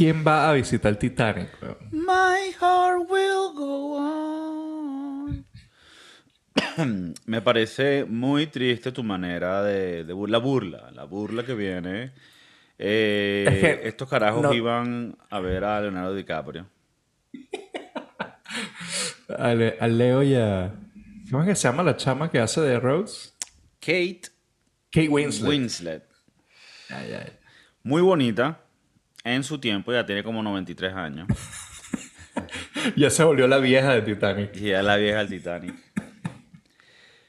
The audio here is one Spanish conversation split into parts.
¿Quién va a visitar el Titanic? My heart will go on. Me parece muy triste tu manera de, la burla, la burla que viene. Eh, Es que estos carajos no- iban a ver a Leonardo DiCaprio. A, Le- a Leo y a... ¿Cómo es que se llama la chama que hace de Rose? Kate Kate Winslet. Winslet. Ay, ay. Muy bonita. En su tiempo ya tiene como 93 años. Ya se volvió la vieja de Titanic. Ya la vieja del Titanic.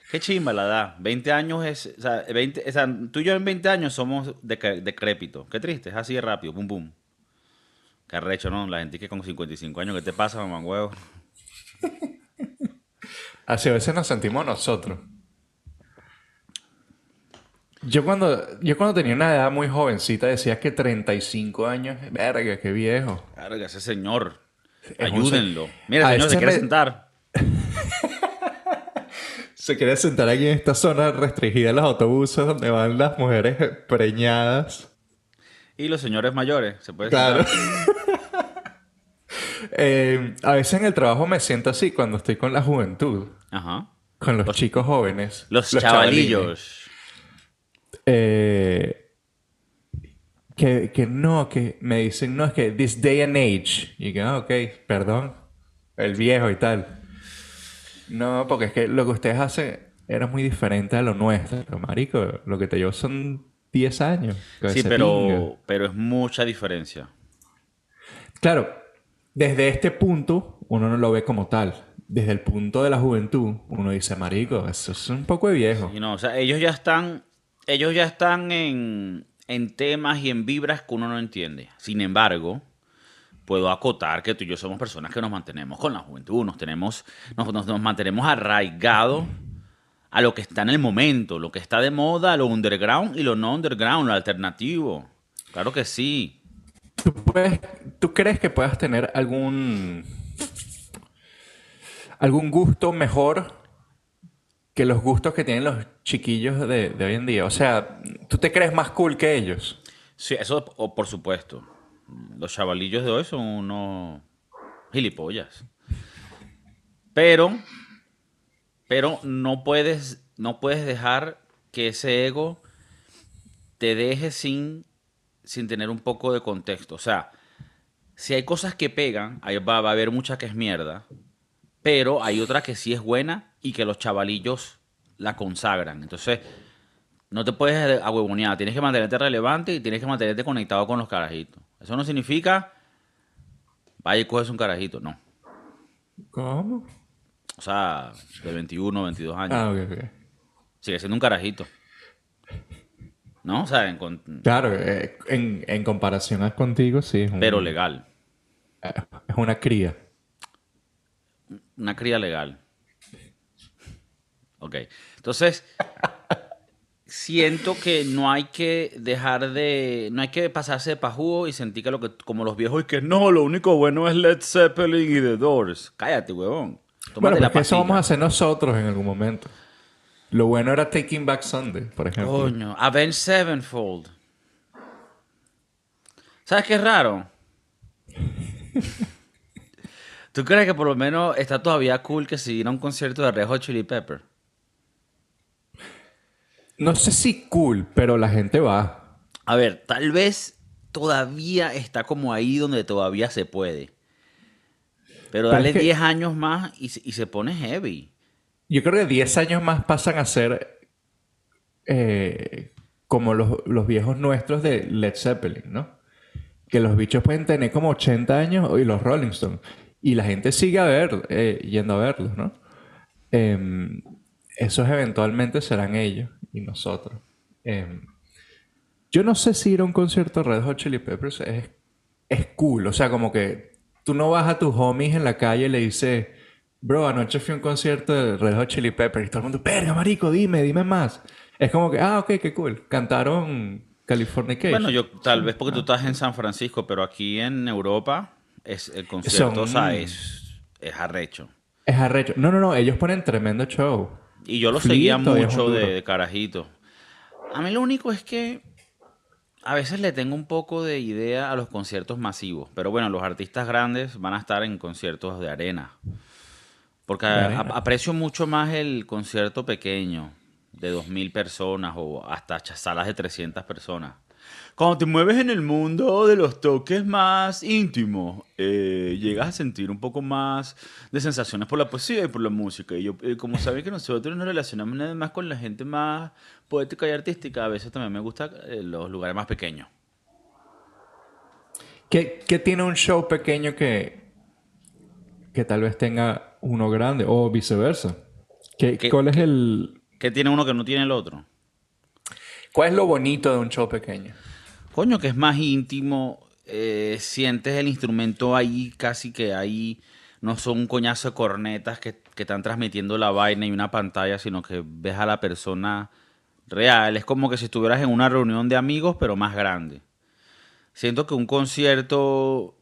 Qué chimba la edad. 20 años es. O sea, 20, o sea, tú y yo en 20 años somos decrépitos. Qué triste, es así de rápido. Pum, pum. Qué arrecho, ¿no? La gente que con 55 años, ¿qué te pasa, mamá huevo? Así a veces nos sentimos nosotros. Yo cuando, yo cuando tenía una edad muy jovencita decía que 35 años, verga, qué viejo. Que ese señor. Ayúdenlo. Mira, señor, se quiere me- sentar. Se quiere sentar aquí en esta zona restringida de los autobuses donde van las mujeres preñadas. Y los señores mayores, se puede Claro. Eh, a veces en el trabajo me siento así cuando estoy con la juventud, Ajá. con los, chicos jóvenes. Los, chavalillos. Eh, que, que no, que me dicen, no, es que this day and age. Y que, ah, ok, perdón, el viejo y tal. No, porque es que lo que ustedes hacen era muy diferente a lo nuestro, marico. Lo que te llevo son 10 años. Sí, pero, pinga. pero es mucha diferencia. Claro, desde este punto uno no lo ve como tal. Desde el punto de la juventud, uno dice, marico, eso es un poco de viejo. Y no, o sea, ellos ya están, ellos ya están en, en temas y en vibras que uno no entiende. Sin embargo, puedo acotar que tú y yo somos personas que nos mantenemos con la juventud, nos tenemos, nos, nos- mantenemos arraigados a lo que está en el momento, lo que está de moda, lo underground y lo no underground, lo alternativo. Claro que sí. ¿Tú, ¿Tú crees que puedas tener algún algún gusto mejor que los gustos que tienen los chiquillos de, hoy en día? O sea, ¿tú te crees más cool que ellos? Sí, eso o por supuesto. Los chavalillos de hoy son unos gilipollas. Pero, pero no puedes, no puedes dejar que ese ego te deje sin, sin tener un poco de contexto. O sea, si hay cosas que pegan, ahí va, va a haber mucha que es mierda, pero hay otra que sí es buena y que los chavalillos la consagran. Entonces, no te puedes ahuevonear, tienes que mantenerte relevante y tienes que mantenerte conectado con los carajitos. Eso no significa vaya y coges un carajito, no. ¿Cómo? O sea, de 21, 22 años. Ah, ok, ok. Sigue siendo un carajito. ¿No? O sea, en con- Claro, eh, en, en comparación a contigo, sí. Es un- pero legal. eh, Es una cría. Una cría legal. Ok. Entonces, siento que no hay que dejar de. No hay que pasarse de pajugo y sentir que lo que. Como los viejos y que no, lo único bueno es Led Zeppelin y The Doors. Cállate, huevón. Tómate Bueno, la eso vamos a hacer nosotros en algún momento. Lo bueno era Taking Back Sunday, por ejemplo. Coño, Avenged Sevenfold. ¿Sabes qué es raro? ¿Tú crees que por lo menos está todavía cool que si ir a un concierto de Red Hot Chili Pepper? No sé si cool, pero la gente va. A ver, tal vez todavía está como ahí donde todavía se puede. Pero dale es que- 10 años más y, se- y se pone heavy. Yo creo que 10 años más pasan a ser eh, como los, los viejos nuestros de Led Zeppelin, ¿no? Que los bichos pueden tener como 80 años y los Rolling Stones. Y la gente sigue a ver, eh, yendo a verlos, ¿no? Em, esos eventualmente serán ellos y nosotros. Em, yo no sé si ir a un concierto de Red Hot Chili Peppers es, es cool. O sea, como que tú no vas a tus homies en la calle y le dices, bro, anoche fui a un concierto de Red Hot Chili Peppers. Y todo el mundo, verga, marico, dime, dime más. Es como que, ah, ok, qué cool. Cantaron Californication. Bueno, yo tal vez porque tú estás en San Francisco, pero aquí en Europa es el concierto, o sea, Son- es, es arrecho. Es arrecho. No, no, no. Ellos ponen tremendo show. Y yo lo seguía mucho de, carajito. A mí lo único es que A veces le tengo un poco de idea a los conciertos masivos, pero bueno, los artistas grandes van a estar en conciertos de arena. Porque De a- arena. a- aprecio mucho más el concierto pequeño, de 2.000 personas o hasta salas de 300 personas. Cuando te mueves en el mundo de los toques más íntimos, eh, llegas a sentir un poco más de sensaciones por la poesía y por la música. Y yo, eh, como saben que nosotros nos relacionamos nada más con la gente más poética y artística, a veces también me gustan los lugares más pequeños. ¿Qué, qué tiene un show pequeño que, que tal vez tenga uno grande o viceversa? ¿Qué, ¿Qué- cuál es el ¿Qué tiene uno que no tiene el otro? Cuál es lo bonito de un show pequeño? Coño, que es más íntimo, eh, sientes el instrumento ahí, casi que ahí no son un coñazo de cornetas que, que están transmitiendo la vaina y una pantalla, sino que ves a la persona real. Es como que si estuvieras en una reunión de amigos, pero más grande. Siento que un concierto...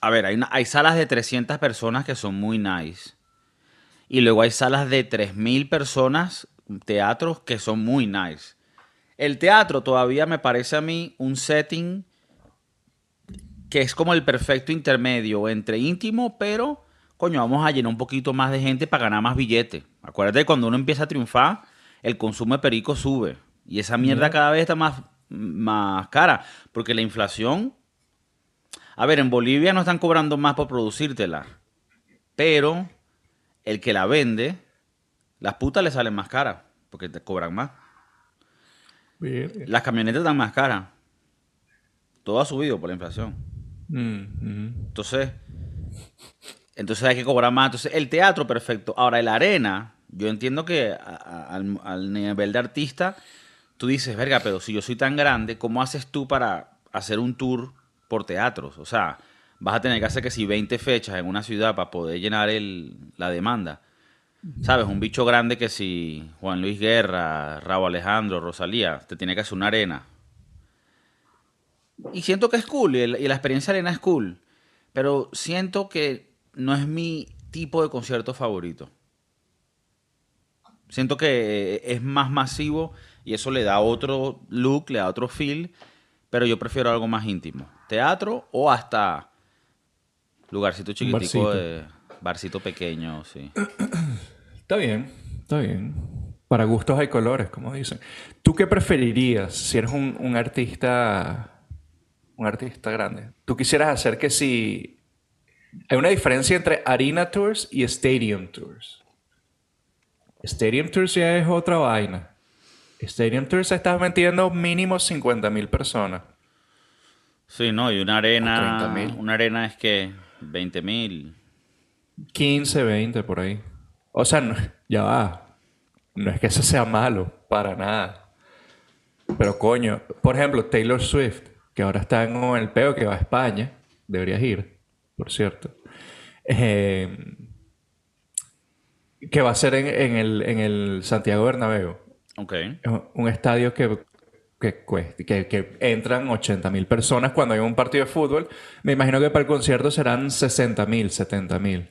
A ver, hay, hay salas de 300 personas que son muy nice. Y luego hay salas de 3.000 personas, teatros que son muy nice. El teatro todavía me parece a mí un setting que es como el perfecto intermedio entre íntimo, pero coño, vamos a llenar un poquito más de gente para ganar más billetes. Acuérdate que cuando uno empieza a triunfar, el consumo de perico sube. Y esa mierda cada vez está más, más cara. Porque la inflación. A ver, en Bolivia no están cobrando más por producírtela. Pero el que la vende, las putas le salen más caras. Porque te cobran más. Las camionetas están más caras. Todo ha subido por la inflación. Mm. Entonces, entonces hay que cobrar más. Entonces, el teatro, perfecto. Ahora, el arena, yo entiendo que a- a- al, al nivel de artista, tú dices, verga, pero si yo soy tan grande, ¿cómo haces tú para hacer un tour por teatros? O sea, vas a tener que hacer que si 20 fechas en una ciudad para poder llenar el, la demanda. ¿Sabes? Un bicho grande que si Juan Luis Guerra, Raúl Alejandro, Rosalía, te tiene que hacer una arena. Y siento que es cool, y, el- y la experiencia arena es cool. Pero siento que no es mi tipo de concierto favorito. Siento que es más masivo y eso le da otro look, le da otro feel. Pero yo prefiero algo más íntimo. Teatro o hasta lugarcito chiquitico barcito. de barcito pequeño, sí. Está bien, está bien. Para gustos hay colores, como dicen. ¿Tú qué preferirías si eres un, un artista, un artista grande? ¿Tú quisieras hacer que si... Hay una diferencia entre arena tours y stadium tours. Stadium tours ya es otra vaina. Stadium tours estás metiendo mínimo 50 mil personas. Sí, no, y una arena, 30.000. una arena es que 20 mil. 15, 20 por ahí. O sea, no- ya va. No es que eso sea malo, para nada. Pero coño, por ejemplo, Taylor Swift, que ahora está en el peo que va a España, deberías ir, por cierto. Eh, que va a ser en, en el, en el Santiago Bernabéu. Ok. Es un estadio que, que, que, que entran 80 mil personas cuando hay un partido de fútbol. Me imagino que para el concierto serán 60 mil, 70 mil.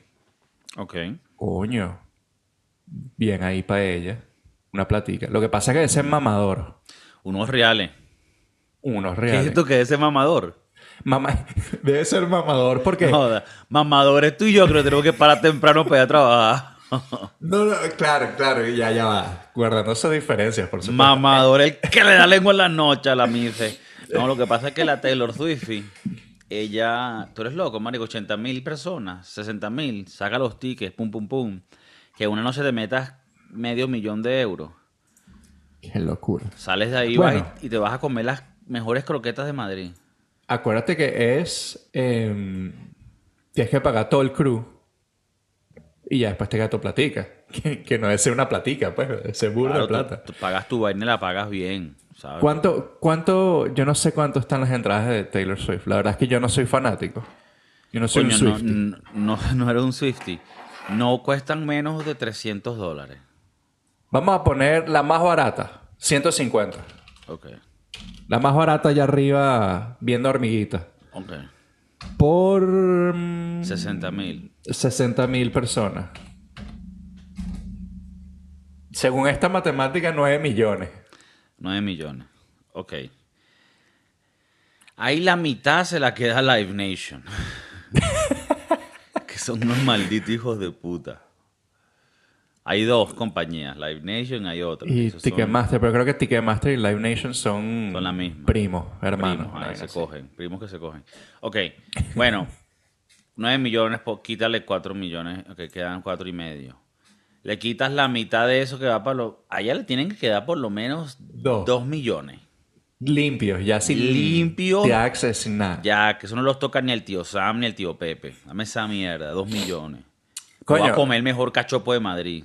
Ok. Coño. Bien ahí para ella. Una platica. Lo que pasa es que ese es mamador. Unos reales. Unos ¿Qué reales. es esto que es ese mamador? Mama- Debe ser mamador porque... No, joda. mamador es tú y yo, creo que tenemos que parar temprano para ir a trabajar. No, no, claro, claro. Ya, ya va. Guardando esas diferencias, por supuesto. Mamador, el que le da lengua en la noche a la mife. No, lo que pasa es que la Taylor Swift, ella, tú eres loco, marico, 80 mil personas, 60 mil, saca los tickets, pum, pum, pum. Que una noche te metas medio millón de euros. Qué locura. Sales de ahí Bueno. vas y, y te vas a comer las mejores croquetas de Madrid. Acuérdate que es... em, tienes que pagar todo el crew. Y ya después te gato platica. Que, que no es ser una platica, pues. Es ser burda de Claro, tú- plata. tú pagas tu vaina y la pagas bien, ¿sabes? ¿Cuánto, ¿Cuánto? Yo no sé cuánto están las entradas de Taylor Swift. La verdad es que yo no soy fanático. Yo no soy Coño, un no, n- no, no eres un Swifty. No cuestan menos de 300 dólares. Vamos a poner la más barata. 150. Ok, La más barata allá arriba, viendo hormiguitas. ok. Por... mm, 60 mil. 60 mil personas. Según esta matemática, 9 millones. 9 millones. Ok. Ahí la mitad se la queda Live Nation. que son unos malditos hijos de puta. Hay dos compañías, Live Nation, hay otra. Y son- Ticketmaster, pero creo que Ticketmaster y Live Nation son, Son la misma. primos, hermanos. Primos, se así. cogen, primos que se cogen. Ok, bueno, 9 millones, po- quítale 4 millones, ok, quedan 4 y medio. Le quitas la mitad de eso que va para los... Allá le tienen que quedar por lo menos Dos. 2 millones. Limpios, ya sin Limpios. taxes, sin nada. Ya, que eso no los toca ni el tío Sam ni el tío Pepe. Dame esa mierda, 2 millones. Coño. Voy a comer el mejor cachopo de Madrid.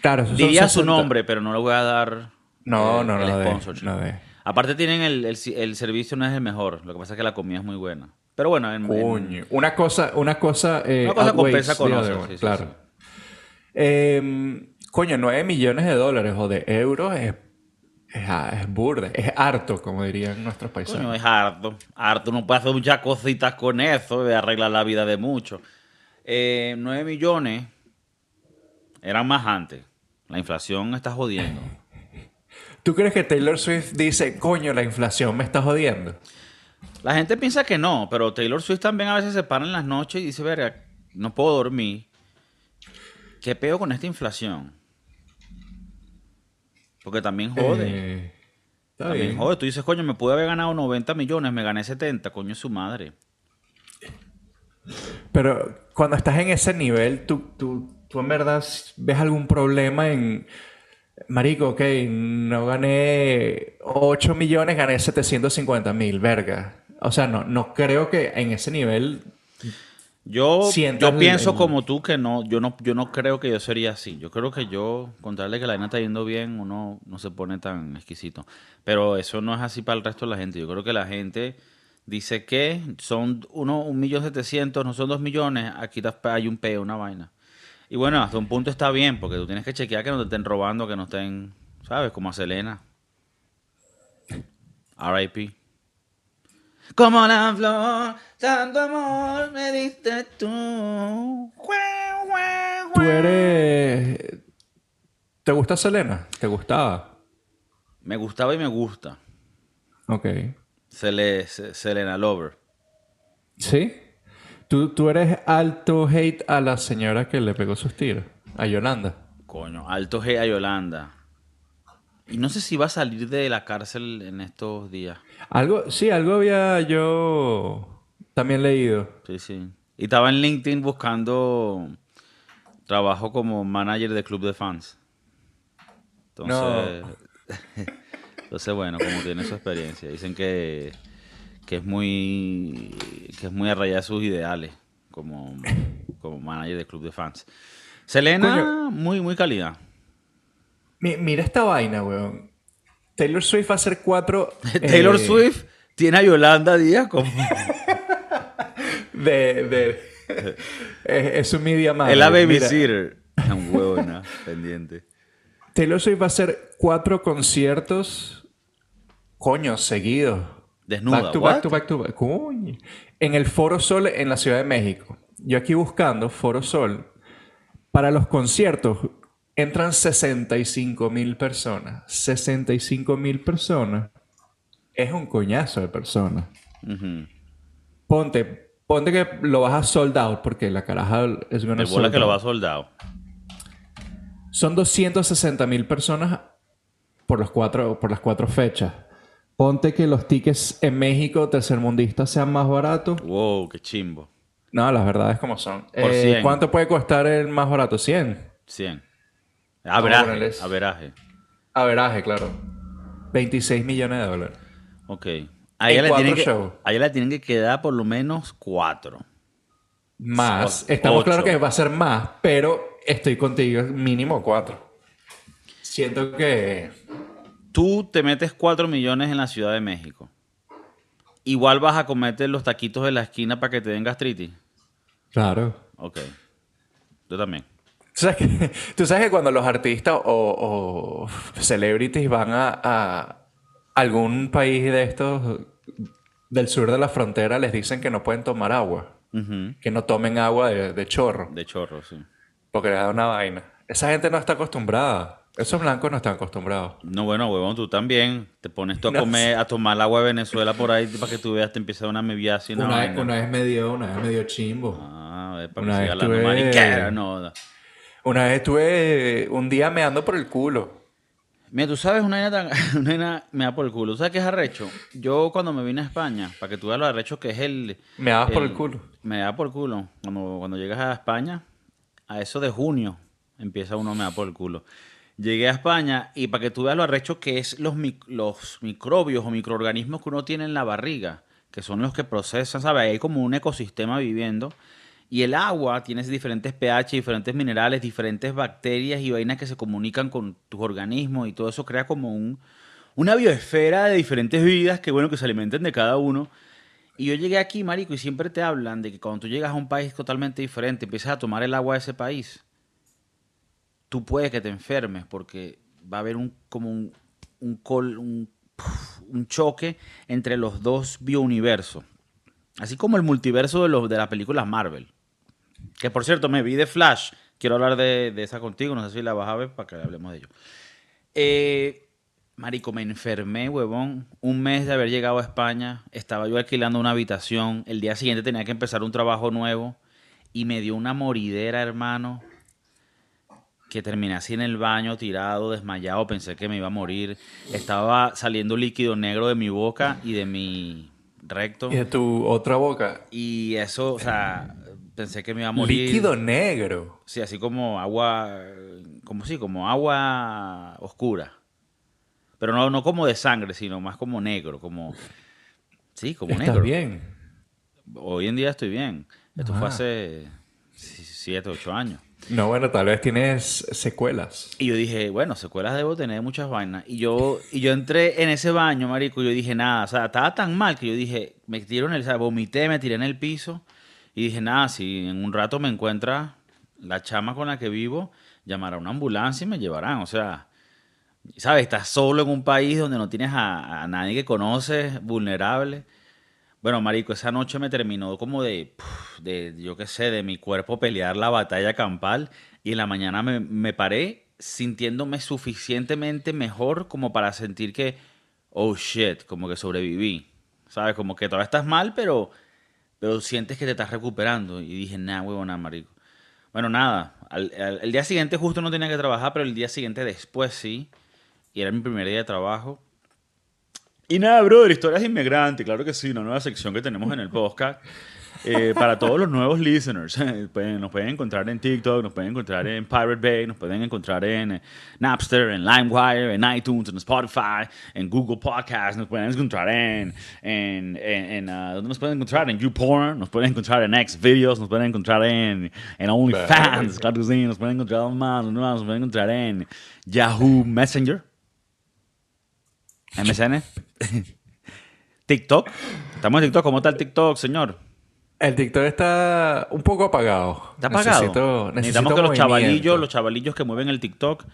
Claro, son Diría su 60. nombre, pero no le voy a dar No, eh, no, el no de- sponsorship. no de. Aparte tienen el, el, el servicio no es el mejor. Lo que pasa es que la comida es muy buena. Pero bueno, en, en- Coño. Una cosa, una cosa. eh, Una cosa compensa con otra, sí, sí, claro. sí. Eh, coño, 9 millones de dólares o de euros es, es, es burda, es harto, como dirían nuestros paisanos. Coño, es harto. Harto. Uno puede hacer muchas cositas con eso arreglar la vida de muchos. Eh, 9 millones eran más antes. La inflación está jodiendo. ¿Tú crees que Taylor Swift dice, coño, la inflación me está jodiendo? La gente piensa que no, pero Taylor Swift también a veces se para en las noches y dice, verga, no puedo dormir. ¿Qué peo con esta inflación? Porque también jode. Eh, también bien. jode. Tú dices, coño, me pude haber ganado 90 millones, me gané 70, coño, su madre. Pero cuando estás en ese nivel, tú, tú, tú en verdad ves algún problema en... Marico, ok, no gané 8 millones, gané 750 mil, verga. O sea, no, no creo que en ese nivel... Yo, Sientas yo pienso el- como tú que no, yo no, yo no creo que yo sería así. Yo creo que yo, contarle que la vaina está yendo bien, uno no se pone tan exquisito. Pero eso no es así para el resto de la gente. Yo creo que la gente dice que son uno, un millón setecientos, no son dos millones, aquí hay un peo, una vaina. Y bueno, hasta un punto está bien, porque tú tienes que chequear que no te estén robando, que no estén, ¿sabes? Como a Selena. R.I.P. Como la flor, tanto amor me diste tú. Tú eres... ¿Te gusta Selena? ¿Te gustaba? Me gustaba y me gusta. Ok. Sele- Se- Selena Lover. ¿Sí? ¿Tú, tú eres alto hate a la señora que le pegó sus tiros, a Yolanda. Coño, alto G a Yolanda. Y no sé si va a salir de la cárcel en estos días. Algo, sí, algo había yo también leído. Sí, sí. Y estaba en LinkedIn buscando trabajo como manager de club de fans. Entonces, entonces bueno, como tiene su experiencia, dicen que, que es muy que es muy a raya de sus ideales como, como manager de club de fans. Selena, Coño. muy, muy calidad. Mi- mira esta vaina, weón. Taylor Swift va a hacer cuatro... Taylor eh, Swift tiene a Yolanda Díaz como De... de es, su media madre. es la babysitter. Un huevona pendiente. Taylor Swift va a hacer cuatro conciertos, coño, seguidos. Desnuda. Back to back to back to back. Coño. En el Foro Sol en la Ciudad de México. Yo aquí buscando Foro Sol. Para los conciertos entran 65 mil personas. 65 mil personas. Es un coñazo de personas. Ponte, ponte que lo vas a sold out porque la caraja es De bola que lo va soldado. Son 260 mil personas por, los cuatro, por las cuatro fechas. Ponte que los tickets en México tercermundistas sean más baratos. Wow, qué chimbo. No, las verdades como son. Por Eh, 100. ¿Cuánto puede costar el más barato? 100. 100. Averaje. Averaje. Averaje, claro. 26 millones de dólares. Ok. A ella, le cuatro tienen que, shows. a ella le tienen que quedar por lo menos cuatro. Más. O- Estamos claros que va a ser más, pero estoy contigo. Mínimo 4. Siento que... Tú te metes cuatro millones en la Ciudad de México. Igual vas a comerte los taquitos de la esquina para que te den gastritis. Claro. Ok. Yo también. ¿Tú sabes, que, tú sabes que cuando los artistas o, o celebrities van a, a algún país de estos del sur de la frontera, les dicen que no pueden tomar agua, Ujú. que no tomen agua de, de chorro, De chorro, sí. porque les da una vaina. Esa gente no está acostumbrada. Esos blancos no están acostumbrados. No, bueno, huevón, tú también. Te pones tú a comer, a tomar el agua de Venezuela por ahí para que tú veas, te empieza una meviacia y una Una vez, una vez me dio, una vez me dio chimbo. Ah, para Una que vez tuve- no. Una vez estuve un día meando por el culo. Mira, tú sabes, una tan... Una vaina me da por el culo. ¿Tú sabes qué es arrecho? Yo cuando me vine a España, para que tú veas lo arrecho que es el... Me dabas por el culo. Me da por el culo. Cuando, cuando llegas a España, a eso de junio, empieza uno me da por el culo. Llegué a España y para que tú veas lo arrecho que es los, mic- los microbios o microorganismos que uno tiene en la barriga, que son los que procesan, ¿sabes? Hay como un ecosistema viviendo. Y el agua tiene diferentes pH, diferentes minerales, diferentes bacterias y vainas que se comunican con tus organismos y todo eso crea como un, una biosfera de diferentes vidas que, bueno, que se alimenten de cada uno. Y yo llegué aquí, marico, y siempre te hablan de que cuando tú llegas a un país totalmente diferente, empiezas a tomar el agua de ese país, tú puedes que te enfermes porque va a haber un como un, un, choque entre los dos biouniversos. Así como el multiverso de, los, de las películas Marvel. Que por cierto, me vi de Flash. Quiero hablar de, de esa contigo, no sé si la vas a ver para que hablemos de ello. Eh, marico, me enfermé, huevón. Un mes de haber llegado a España, estaba yo alquilando una habitación. El día siguiente tenía que empezar un trabajo nuevo. Y me dio una moridera, hermano. Que terminé así en el baño, tirado, desmayado. Pensé que me iba a morir. Estaba saliendo líquido negro de mi boca y de mi recto. Y de tu otra boca. Y eso, o sea, pensé que me iba a morir. Líquido negro. Sí, así como agua, como sí, como agua oscura. Pero no, no como de sangre, sino más como negro, como... Sí, como ¿Estás negro. bien? Hoy en día estoy bien. Esto fue Ah. hace 7, 8 años. No, bueno, tal vez tienes secuelas. Y yo dije, bueno, secuelas debo tener muchas vainas. Y yo, y yo entré en ese baño, marico, y yo dije, nada, o sea, estaba tan mal que yo dije, me tiré en el, o sea, vomité, me tiré en el piso. Y dije, nada, si en un rato me encuentra la chama con la que vivo, llamará a una ambulancia y me llevarán. O sea, ¿sabes? Estás solo en un país donde no tienes a, a nadie que conoces, vulnerable. Bueno, marico, esa noche me terminó como de, de yo qué sé, de mi cuerpo pelear la batalla campal y en la mañana me, me paré sintiéndome suficientemente mejor como para sentir que, oh shit, como que sobreviví. ¿Sabes? Como que todavía estás mal, pero, pero sientes que te estás recuperando. Y dije, nah, huevona, marico. Bueno, nada, al- el día siguiente justo no tenía que trabajar, pero el día siguiente después sí. Y era mi primer día de trabajo. Y nada, brother, historias de inmigrante, claro que sí, una nueva sección que tenemos en el podcast. Eh, para todos los nuevos listeners, pueden- nos pueden encontrar en TikTok, nos pueden encontrar en Pirate Bay, nos pueden encontrar en eh, Napster, en LimeWire, en iTunes, en Spotify, en Google Podcasts, nos pueden encontrar en, en, ah, ¿dónde nos pueden encontrar? En YouPorn, nos pueden encontrar en Xvideos, nos pueden encontrar en, en OnlyFans, claro que sí, nos pueden encontrar más, ¿dónde más? nos pueden encontrar en Yahoo Messenger, MSN, TikTok. Estamos en TikTok. ¿Cómo está el TikTok, señor? El TikTok está un poco apagado. ¿Está apagado? Necesito, Necesitamos que los chavalillos, los chavalillos que mueven el TikTok,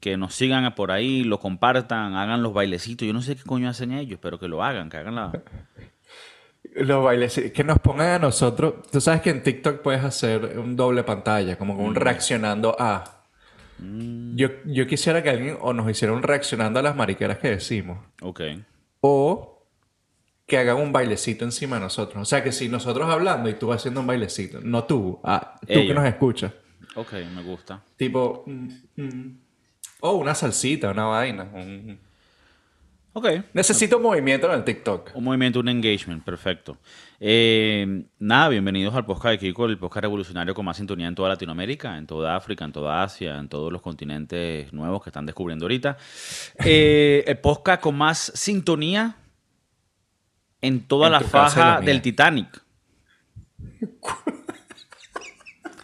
que nos sigan por ahí, lo compartan, hagan los bailecitos. Yo no sé qué coño hacen ellos, pero que lo hagan, que hagan la... Los bailes, que nos pongan a nosotros. Tú sabes que en TikTok puedes hacer un doble pantalla, como Mm. un reaccionando a. Yo, yo quisiera que alguien o nos hiciera un reaccionando a las mariqueras que decimos, Ok. o que hagan un bailecito encima de nosotros. O sea, que si nosotros hablando y tú haciendo un bailecito, no tú, ah, tú que nos escuchas. Ok, me gusta. Tipo, mm, mm. o una salsita, una vaina. un- Ok. Necesito movimiento en el TikTok. Un movimiento, un engagement, perfecto. Eh, nada, bienvenidos al podcast de Kiko, el podcast revolucionario con más sintonía en toda Latinoamérica, en toda África, en toda Asia, en todos los continentes nuevos que están descubriendo ahorita. Eh, el podcast con más sintonía en toda En la faja del Titanic.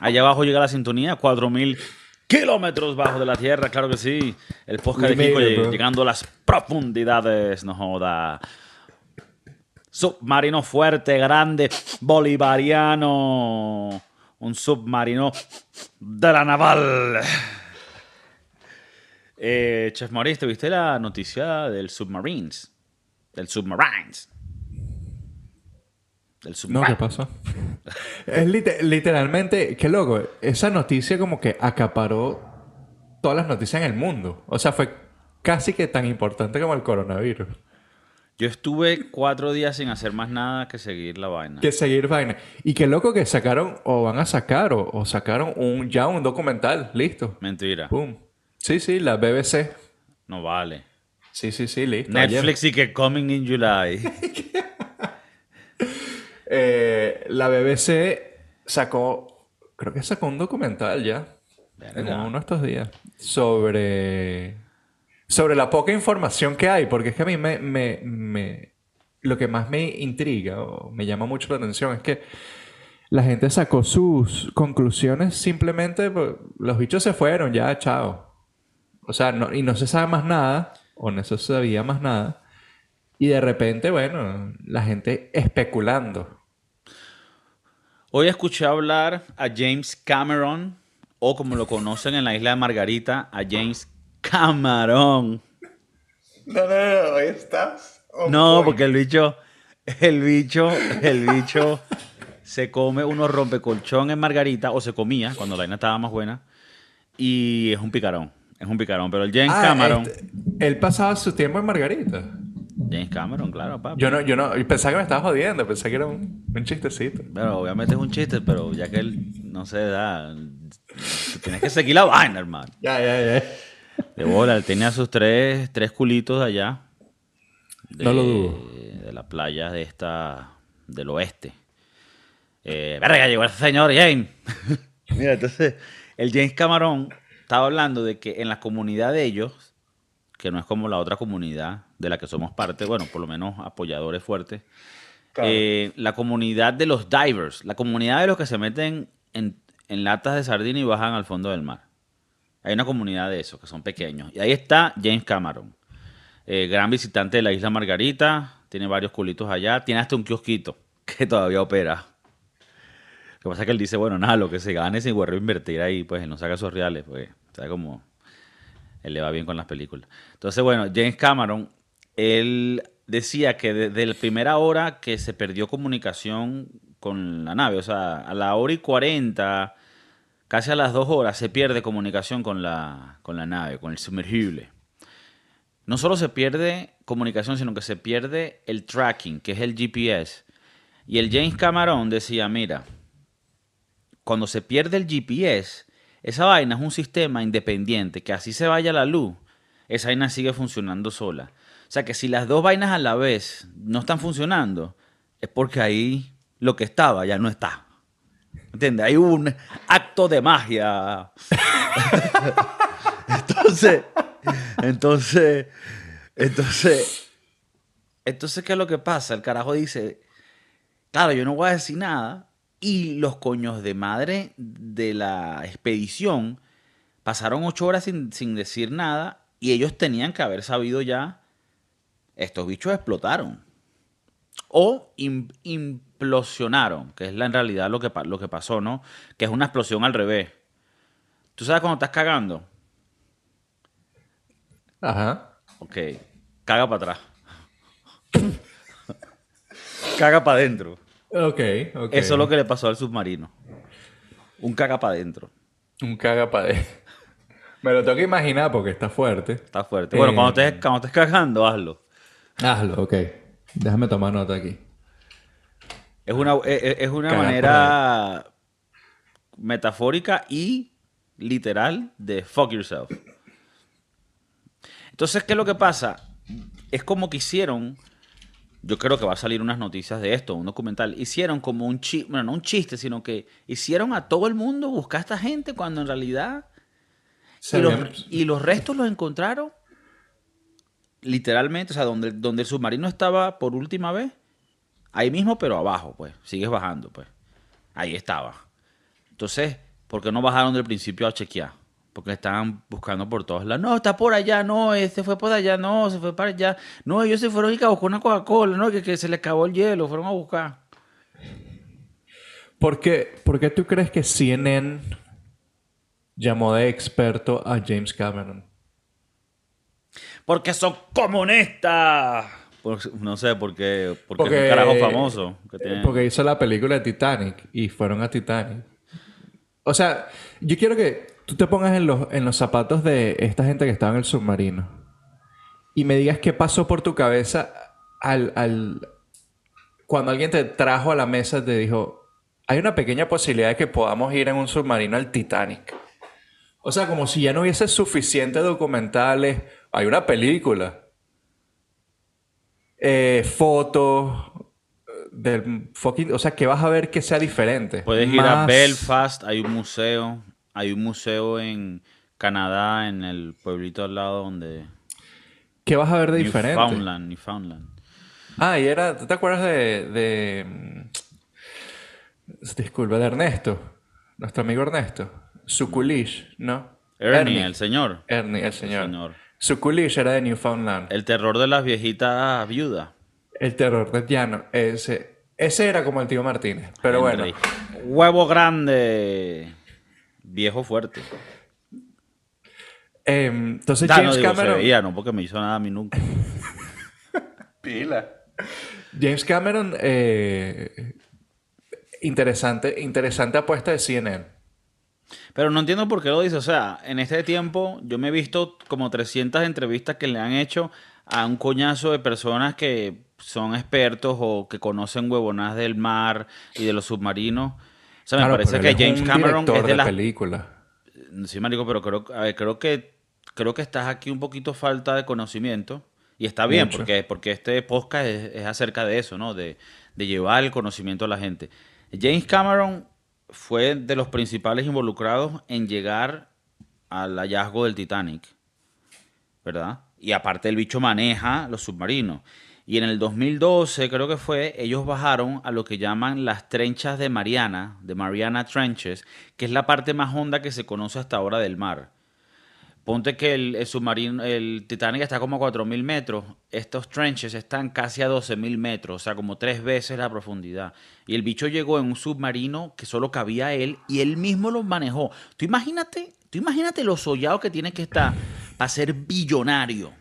Allá abajo llega la sintonía, 4000 kilómetros bajo de la tierra, claro que sí. El podcast de Kiko it, llegando a las profundidades, no joda. Submarino fuerte, grande, bolivariano. Un submarino de la naval. Eh, Chef Maurice, ¿te viste la noticia del Submarines? Del Submarines. No, ¿qué pasó? es lite- literalmente, qué loco. Esa noticia como que acaparó todas las noticias en el mundo. O sea, fue casi que tan importante como el coronavirus. Yo estuve cuatro días sin hacer más nada que seguir la vaina. Que seguir vaina. Y qué loco que sacaron, o van a sacar, o, o sacaron un, ya un documental. Listo. Mentira. Pum. Sí, sí, la BBC. No vale. Sí, sí, sí, listo. ayer. Netflix y que Coming in July. Eh, la BBC sacó, creo que sacó un documental ya, en uno de estos días, sobre, sobre la poca información que hay, porque es que a mí me, me, me- lo que más me intriga o me llama mucho la atención es que la gente sacó sus conclusiones simplemente, pues, los bichos se fueron, ya, chao. O sea, no- y no se sabe más nada, o no se sabía más nada. Y de repente, bueno, la gente especulando. Hoy escuché hablar a James Cameron, o como lo conocen en la isla de Margarita, a James Cameron. No, no, no, ahí estás. No, porque el bicho, el bicho, el bicho se come unos rompecolchón en Margarita, o se comía cuando la vaina estaba más buena, y es un picarón, es un picarón. Pero el James Ah, Cameron, este, él pasaba su tiempo en Margarita. James Cameron, claro, papá. Yo no, yo no, y pensaba que me estabas jodiendo, pensé que era un, un chistecito. Pero obviamente es un chiste, pero ya que él no se da, tienes que seguir la vaina, hermano. Ya, ya, ya. De bola, él tenía sus tres, tres culitos allá. De, No lo dudo. De la playa de esta, del oeste. Eh, verga, llegó el señor James. Mira, entonces, el James Cameron estaba hablando de que en la comunidad de ellos, que no es como la otra comunidad de la que somos parte, bueno, por lo menos apoyadores fuertes, Claro. eh, la comunidad de los divers, la comunidad de los que se meten en, en latas de sardina y bajan al fondo del mar. Hay una comunidad de esos que son pequeños. Y ahí está James Cameron, eh, gran visitante de la isla Margarita, tiene varios culitos allá, tiene hasta un kiosquito que todavía opera. Lo que pasa es que él dice, bueno, nada, lo que se gane si vuelve a invertir ahí, pues él no saca sus reales, pues, ¿sabes cómo? Él le va bien con las películas. Entonces, bueno, James Cameron, él decía que desde la primera hora que se perdió comunicación con la nave, o sea, a la hora y cuarenta, casi a las dos horas, se pierde comunicación con la, con la nave, con el sumergible. No solo se pierde comunicación, sino que se pierde el tracking, que es el GPS. Y el James Cameron decía, mira, cuando se pierde el GPS, esa vaina es un sistema independiente, que así se vaya la luz, esa vaina sigue funcionando sola. O sea que si las dos vainas a la vez no están funcionando, es porque ahí lo que estaba ya no está. ¿Entiendes? Hay un acto de magia. entonces, entonces, entonces, entonces, ¿qué es lo que pasa? El carajo dice, claro, yo no voy a decir nada. Y los coños de madre de la expedición pasaron ocho horas sin, sin decir nada y ellos tenían que haber sabido ya, estos bichos explotaron. O im- implosionaron, que es la, en realidad lo que, lo que pasó, ¿no? Que es una explosión al revés. ¿Tú sabes cuando estás cagando? Ajá. Ok, caga para atrás. caga para adentro. Ok, ok. Eso es lo que le pasó al submarino. Un caga para adentro. Un caga pa' de- Me lo tengo que imaginar porque está fuerte. Está fuerte. Bueno, Eh. cuando estés, cuando estés cagando, hazlo. Hazlo, ok. Déjame tomar nota aquí. Es una, es- es- es una Cagar manera metafórica y literal de fuck yourself. Entonces, ¿qué es lo que pasa? Es como que hicieron, yo creo que va a salir unas noticias de esto, un documental, hicieron como un chiste, bueno, no un chiste, sino que hicieron a todo el mundo buscar a esta gente cuando en realidad... Los, y los restos los encontraron literalmente, o sea, donde, donde el submarino estaba por última vez, ahí mismo, pero abajo, pues, sigues bajando, pues. Ahí estaba. Entonces, ¿por qué no bajaron del principio a chequear? Porque estaban buscando por todos lados. No, está por allá, no, este fue por allá, no, se fue para allá. No, ellos se fueron y a buscar una Coca-Cola, no, que, que se les acabó el hielo, fueron a buscar. ¿Por qué, por qué tú crees que CNN llamó de experto a James Cameron? Porque son comunistas. Por- no sé, porque, porque, Porque, es un carajo famoso. que tiene- porque hizo la película de Titanic y fueron a Titanic. O sea, yo quiero que tú te pongas en los, en los zapatos de esta gente que estaba en el submarino y me digas qué pasó por tu cabeza al, al cuando alguien te trajo a la mesa te dijo, hay una pequeña posibilidad de que podamos ir en un submarino al Titanic. O sea, como si ya no hubiese suficientes documentales. Hay una película. Eh, fotos del fucking... O sea, que vas a ver que sea diferente. Puedes ir a Belfast, hay un museo, hay un museo en Canadá, en el pueblito al lado donde... ¿Qué vas a ver de diferente? Newfoundland, Newfoundland. Ah, y era... ¿Tú te acuerdas de... de... mm, Disculpa, de Ernesto. Nuestro amigo Ernesto. Su culish, ¿no? Ernie, el señor. Ernie, el señor. señor. Su culish era de Newfoundland. El terror de las viejitas viudas. El terror de llano. Ese, ese era como el tío Martínez. Pero bueno. Huevo grande. Viejo fuerte. em, entonces Da, no James digo, se Cameron. veía, no porque me hizo nada a mí nunca. Pila. James Cameron. eh, interesante, interesante apuesta de CNN. Pero no entiendo por qué lo dice. O sea, en este tiempo yo me he visto como 300 entrevistas que le han hecho a un coñazo de personas que son expertos o que conocen huevonadas del mar y de los submarinos. O sea, me parece que James Cameron es de las... película. Sí, marico, pero creo, a ver, creo que creo que estás aquí un poquito falta de conocimiento. Y está bien, Mucho. porque, porque este podcast es, es acerca de eso, ¿no? De, de llevar el conocimiento a la gente. James Cameron fue de los principales involucrados en llegar al hallazgo del Titanic, ¿verdad? Y aparte el bicho maneja los submarinos. Y en el 2012, creo que fue, ellos bajaron a lo que llaman las trenchas de Mariana, de Mariana Trenches, que es la parte más honda que se conoce hasta ahora del mar. Ponte que el, el submarino, el Titanic está como a 4.000 metros. Estos trenches están casi a 12.000 metros, o sea, como tres veces la profundidad. Y el bicho llegó en un submarino que solo cabía él y él mismo lo manejó. Tú imagínate, tú imagínate lo sollado que tiene que estar para ser billonario.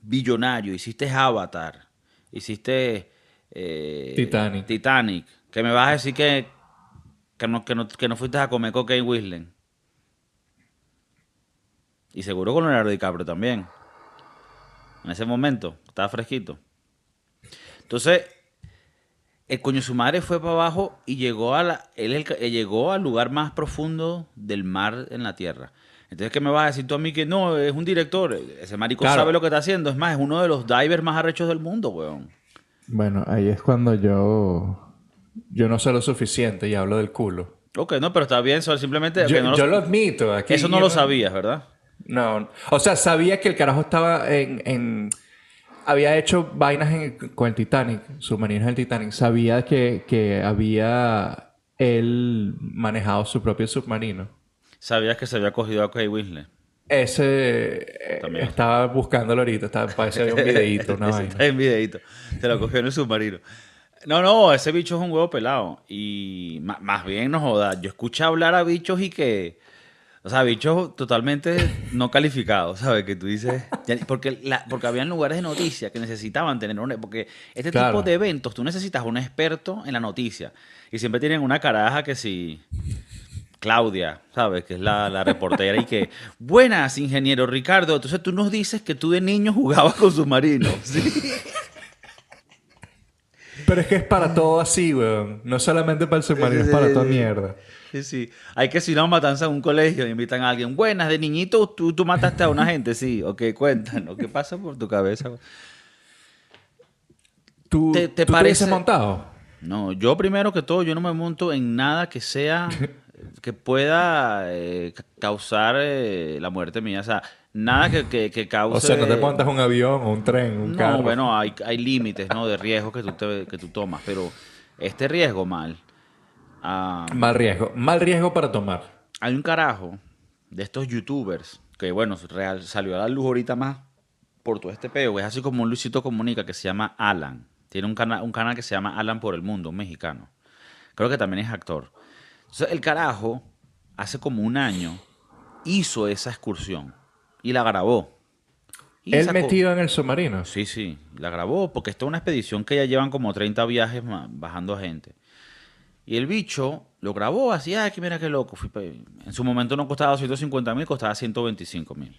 Billonario. Hiciste Avatar. Hiciste eh, Titanic. Titanic. Que me vas a decir que, que, no, que, no, que no fuiste a comer con Kate Winslet. Y seguro con Leonardo DiCaprio también. En ese momento, estaba fresquito. Entonces, el coño su madre fue para abajo y llegó, a la, él el- llegó al lugar más profundo del mar en la tierra. Entonces, ¿qué me vas a decir tú a mí que no, es un director? Ese marico Claro. sabe lo que está haciendo. Es más, es uno de los divers más arrechos del mundo, weón. Bueno, ahí es cuando yo. Yo no sé lo suficiente y hablo del culo. Ok, no, pero está bien, solo simplemente... Yo, no lo- yo lo admito. Aquí eso no lo sabías, ¿verdad? No, o sea, sabía que el carajo estaba en... en- había hecho vainas en- con el Titanic, submarinos del Titanic. Sabía que, que había él manejado su propio submarino. Sabías que se había cogido a Kate Winslet. Ese... eh, También. estaba buscándolo ahorita. Estaba, parece había un videito, una vaina. está en videíto. Se lo cogió en el submarino. No, no, ese bicho es un huevo pelado. Y ma- más bien, no joda. Yo escuché hablar a bichos y que. O sea, bichos totalmente no calificados, ¿sabes? Que tú dices. Porque, la, porque habían lugares de noticias que necesitaban tener un. Porque este Claro. tipo de eventos tú necesitas un experto en la noticia. Y siempre tienen una caraja que si. Claudia, ¿sabes? Que es la, la reportera y que, buenas, ingeniero Ricardo. Entonces tú nos dices que tú de niño jugabas con submarinos. ¿sí? Pero es que es para todo así, weón. No solamente para el submarino, es para toda mierda. Sí, sí. Hay que si no matanza en un colegio, invitan a alguien. Buenas, de niñito tú, tú mataste a una gente, sí. Ok, cuéntanos, ¿qué pasa por tu cabeza? ¿Tú ¿Te- te tú parece- montado? No, yo primero que todo, yo no me monto en nada que sea, que pueda eh, ca- causar eh, la muerte mía. O sea, nada que, que, que cause... O sea, no te montas un avión o un tren, un No, carro. bueno, hay, hay límites, ¿no? De riesgo que tú, te- que tú tomas, pero este riesgo mal. Ah, Mal riesgo. Mal riesgo para tomar. Hay un carajo de estos youtubers que, bueno, real, salió a la luz ahorita más por todo este peo. Es así como un Luisito Comunica que se llama Alan. Tiene un, cana- un canal que se llama Alan por el Mundo, un mexicano. Creo que también es actor. Entonces, el carajo, hace como un año, hizo esa excursión y la grabó. Y Él sacó- metido en el submarino. Sí, sí, la grabó porque esta es una expedición que ya llevan como 30 viajes bajando a gente. Y el bicho lo grabó así, ay, que mira qué loco. Fui pa- en su momento no costaba 250 mil, costaba 125 mil.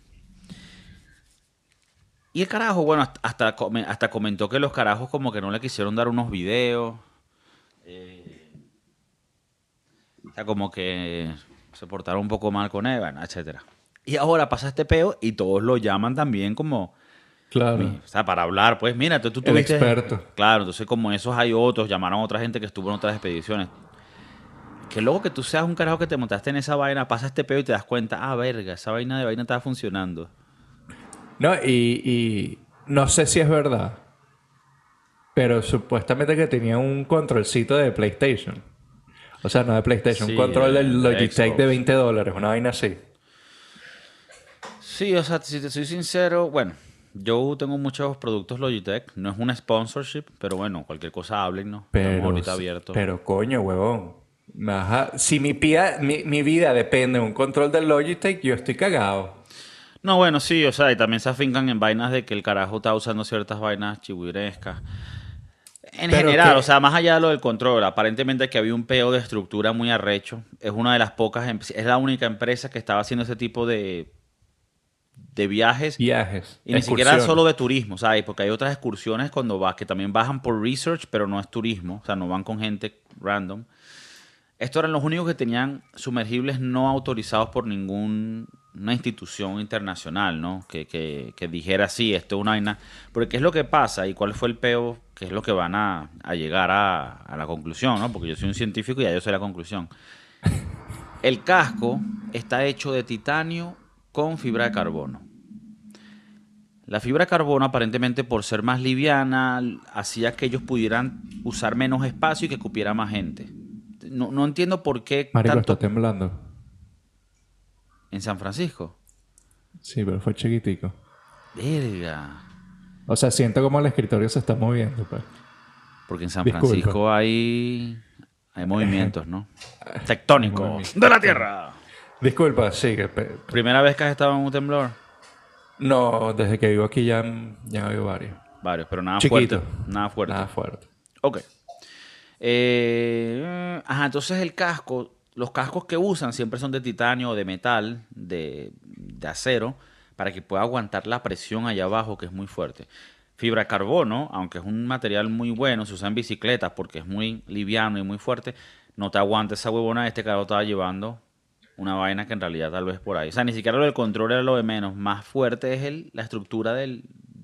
Y el carajo, bueno, hasta, hasta, come- hasta comentó que los carajos como que no le quisieron dar unos videos. eh, o sea, como que se portaron un poco mal con bueno, etcétera. Y ahora pasa este peo y todos lo llaman también como... Claro. O sea, para hablar, pues mira, tú, tú El tuviste- experto. Claro, entonces como esos hay otros, llamaron a otra gente que estuvo en otras expediciones. Que luego que tú seas un carajo que te montaste en esa vaina, pasa este peo y te das cuenta, ah, verga, esa vaina de vaina estaba funcionando. No, y, y no sé si es verdad. Pero supuestamente que tenía un controlcito de PlayStation. O sea, no de PlayStation, Sí, un control de- del de Logitech de 20 dólares, una vaina así. Sí, o sea, si te soy sincero, bueno, yo tengo muchos productos Logitech, no es una sponsorship, pero bueno, cualquier cosa hablen, ¿no? Estamos Pero, ahorita abiertos. pero coño, huevón. Me vas a- Si mi, pida- mi, mi vida depende de un control del Logitech, yo estoy cagado. No, bueno, sí, o sea, y también se afincan en vainas de que el carajo está usando ciertas vainas chihuirescas. En Pero general, que- o sea, más allá de lo del control, aparentemente que había un peo de estructura muy arrecho. Es una de las pocas, em- es la única empresa que estaba haciendo ese tipo de, de viajes. Viajes. Y ni siquiera solo de turismo, ¿sabes? Porque hay otras excursiones cuando vas que también bajan por research, pero no es turismo, o sea, no van con gente random. Estos eran los únicos que tenían sumergibles no autorizados por ninguna institución internacional, ¿no? Que, que- que dijera, sí, esto es una vaina. Porque ¿qué es lo que pasa? ¿Y cuál fue el peo? Que es lo que van a, a llegar a, a la conclusión, ¿no? Porque yo soy un científico y ya yo sé la conclusión. El casco está hecho de titanio con fibra de carbono. La fibra de carbono, aparentemente por ser más liviana, hacía que ellos pudieran usar menos espacio y que cupiera más gente. No, no entiendo por qué Marico, tanto está temblando. en San Francisco. Sí, pero fue chiquitico. Verga. O sea, siento como el escritorio se está moviendo, pues. Porque en San Disculpa. Francisco hay, hay movimientos, ¿no? Tectónicos de la Tierra. Disculpa, sí, que... ¿Primera vez que has estado en un temblor? No, desde que vivo aquí ya, ya veo varios. Varios, pero nada Chiquito. fuerte. Nada fuerte. Nada fuerte. Ok. Eh, ajá, entonces el casco, los cascos que usan siempre son de titanio o de metal, de, de acero, para que pueda aguantar la presión allá abajo, que es muy fuerte. Fibra de carbono, aunque es un material muy bueno, se usa en bicicletas porque es muy liviano y muy fuerte, no te aguanta esa huevona. Este carro estaba llevando una vaina que en realidad tal vez por ahí. O sea, ni siquiera lo del control era lo de menos. Más fuerte es el, la estructura del-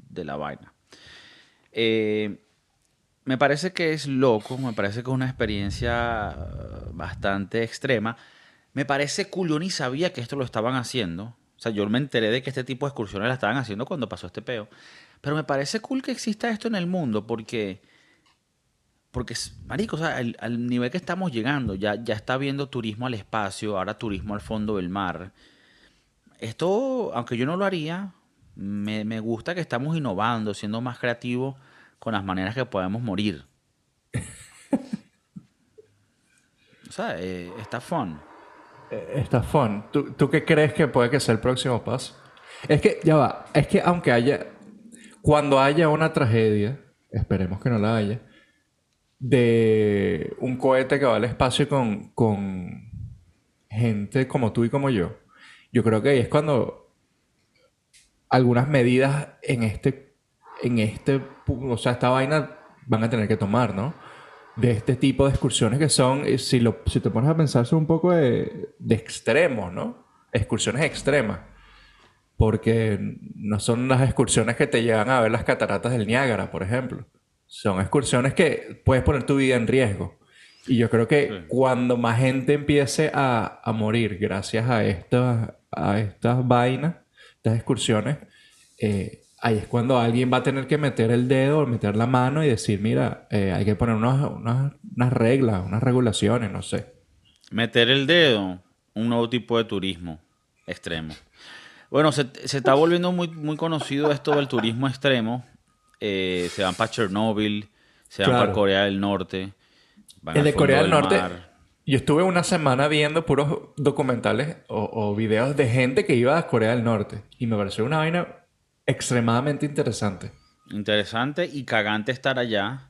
de la vaina. Eh, me parece que es loco, me parece que es una experiencia eh, bastante extrema. Me parece cool, yo ni sabía que esto lo estaban haciendo. O sea, yo me enteré de que este tipo de excursiones la estaban haciendo cuando pasó este peo. Pero me parece cool que exista esto en el mundo porque, porque marico, o sea, al, al nivel que estamos llegando, ya, ya está habiendo turismo al espacio, ahora turismo al fondo del mar. Esto, aunque yo no lo haría, me, me gusta que estamos innovando, siendo más creativos con las maneras que podemos morir. o sea, eh, está fun. Eh, Está fun. ¿Tú, ¿Tú qué crees que puede que sea el próximo paso? Es que, ya va, es que aunque haya, cuando haya una tragedia, esperemos que no la haya, de un cohete que va al espacio con, con gente como tú y como yo, yo creo que ahí es cuando algunas medidas en este, en este, o sea, esta vaina van a tener que tomar, ¿no? De este tipo de excursiones que son, eh, si, lo, si te pones a pensar, son un poco de extremos, ¿no? Excursiones extremas. Porque no son las excursiones que te llevan a ver las cataratas del Niágara, por ejemplo. Son excursiones que puedes poner tu vida en riesgo. Y yo creo que Sí. cuando más gente empiece a, a morir gracias a estas, a estas vainas, estas excursiones, eh, ahí es cuando alguien va a tener que meter el dedo, meter la mano y decir, mira, eh, hay que poner unas, unas, unas reglas, unas regulaciones, no sé. Meter el dedo, un nuevo tipo de turismo extremo. Bueno, se, se está volviendo muy, muy conocido esto del turismo extremo. Eh, se van para Chernobyl, se van Claro. para Corea del Norte. van El de Corea del Norte, mar. yo estuve una semana viendo puros documentales o, o videos de gente que iba a Corea del Norte y me pareció una vaina extremadamente interesante. Interesante y cagante estar allá.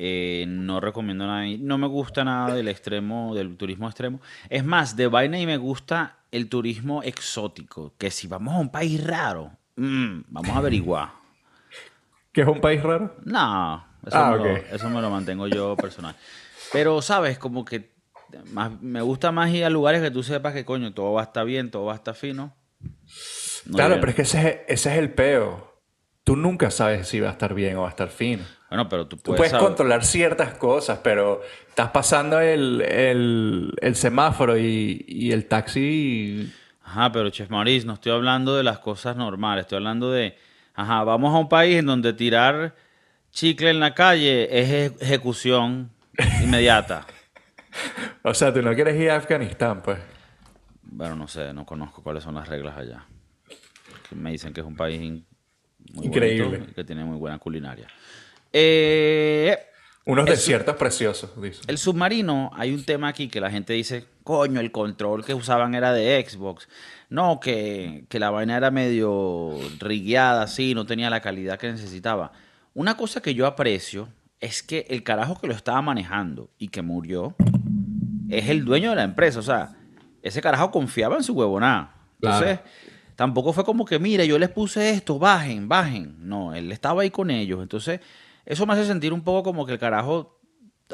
Eh, no recomiendo nada. No me gusta nada del extremo, del turismo extremo. Es más, de vaina y me gusta el turismo exótico. Que si vamos a un país raro, mm, vamos a averiguar. ¿Qué es un país raro? No, eso, Ah, me lo, eso me lo mantengo yo personal. Pero, ¿sabes? Como que más, me gusta más ir a lugares que tú sepas que, coño, todo va a estar bien, todo va a estar fino. No claro, pero es que ese es, ese es el peo. Tú nunca sabes si va a estar bien o va a estar fino. Bueno, pero tú Tú puedes, controlar ciertas cosas, pero estás pasando el, el- el semáforo y, y el taxi. Ajá, pero Chef Maurice, no estoy hablando de las cosas normales, estoy hablando de, ajá, vamos a un país en donde tirar chicle en la calle es eje- ejecución inmediata. O sea, tú no quieres ir a Afganistán, pues. Bueno, no sé, no conozco cuáles son las reglas allá. Me dicen que es un país muy Increíble. bonito que tiene muy buena culinaria. Eh, Unos El desiertos preciosos, dice. El submarino, hay un tema aquí que la gente dice, coño, el control que usaban era de Xbox. No, que, que la vaina era medio rigueada, así, no tenía la calidad que necesitaba. Una cosa que yo aprecio es que el carajo que lo estaba manejando y que murió es el dueño de la empresa. O sea, ese carajo confiaba en su huevonada. Entonces, tampoco fue como que, mira, yo les puse esto, bajen, bajen. No, él estaba ahí con ellos. Entonces, eso me hace sentir un poco como que el carajo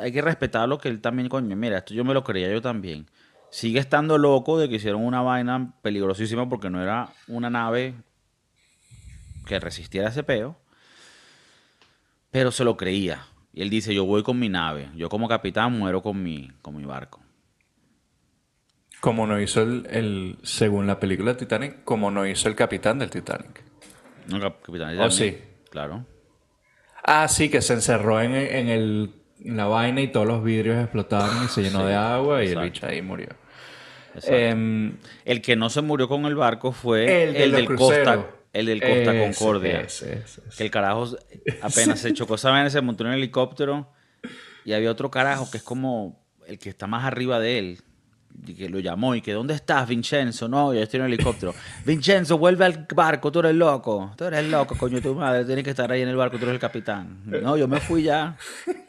hay que respetar lo que él también, coño, mira, esto yo me lo creía yo también. Sigue estando loco de que hicieron una vaina peligrosísima porque no era una nave que resistiera ese peo, pero se lo creía. Y él dice, yo voy con mi nave, yo como capitán muero con mi, con mi barco. Como no hizo el, el- según la película Titanic, como no hizo el capitán del Titanic. No, cap- capitán. Oh, sí. Claro. Ah, sí, que se encerró en, en el, en la vaina y todos los vidrios explotaron y se llenó de agua y exacto. el bicho ahí murió. Em, el que no se murió con el barco fue el el, del. Costa, el del Costa Ese, Concordia. ese, ese, ese. Que el carajo apenas se chocó esa vaina, se montó en el helicóptero y había otro carajo que es como el que está más arriba de él. Y que lo llamó y que ¿dónde estás, Vincenzo? No, yo estoy en el helicóptero. Vincenzo, vuelve al barco, tú eres loco. Tú eres loco, coño, tu madre. Tienes que estar ahí en el barco, tú eres el capitán. No, yo me fui ya.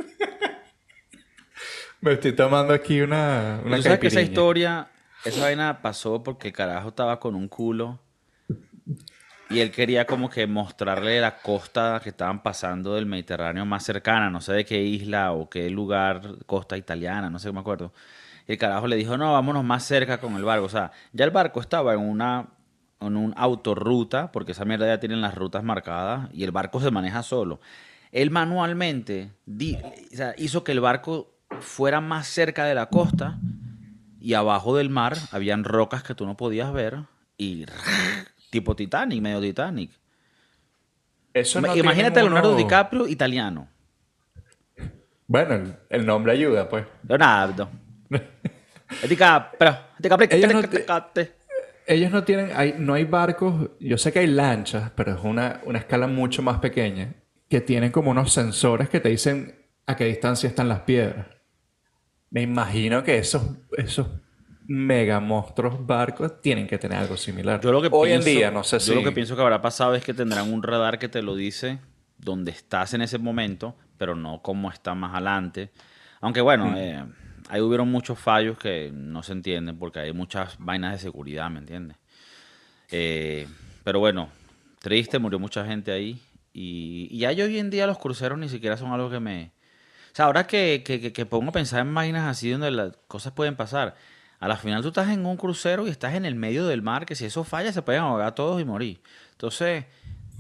Me estoy tomando aquí una, una Tú sabes que esa historia, esa vaina pasó porque el carajo estaba con un culo y él quería como que mostrarle la costa que estaban pasando del Mediterráneo más cercana, no sé de qué isla o qué lugar, costa italiana, no sé, me acuerdo. Y el carajo le dijo, no, vámonos más cerca con el barco. O sea, ya el barco estaba en una en un autorruta, porque esa mierda ya tienen las rutas marcadas y el barco se maneja solo. Él manualmente di- o sea, hizo que el barco fuera más cerca de la costa y abajo del mar habían rocas que tú no podías ver y tipo Titanic, medio Titanic. Eso no Imagínate a Leonardo uno- DiCaprio italiano. Bueno, el, el nombre ayuda, pues. Leonardo. Ellos no. Ellos no tienen, hay, no hay barcos, yo sé que hay lanchas, pero es una, una escala mucho más pequeña, que tienen como unos sensores que te dicen a qué distancia están las piedras. Me imagino que esos, esos mega monstruos barcos tienen que tener algo similar. Yo lo que Hoy pienso- en día, no sé si... Yo lo que pienso que habrá pasado es que tendrán un radar que te lo dice donde estás en ese momento, pero no cómo está más adelante. Aunque bueno, Mm. eh, ahí hubieron muchos fallos que no se entienden porque hay muchas vainas de seguridad, ¿me entiendes? Eh, pero bueno, triste, murió mucha gente ahí. Y, y ya yo hoy en día los cruceros ni siquiera son algo que me... O sea, ahora que, que, que, pongo a pensar en vainas así donde las cosas pueden pasar, a la final tú estás en un crucero y estás en el medio del mar, que si eso falla se pueden ahogar todos y morir. Entonces,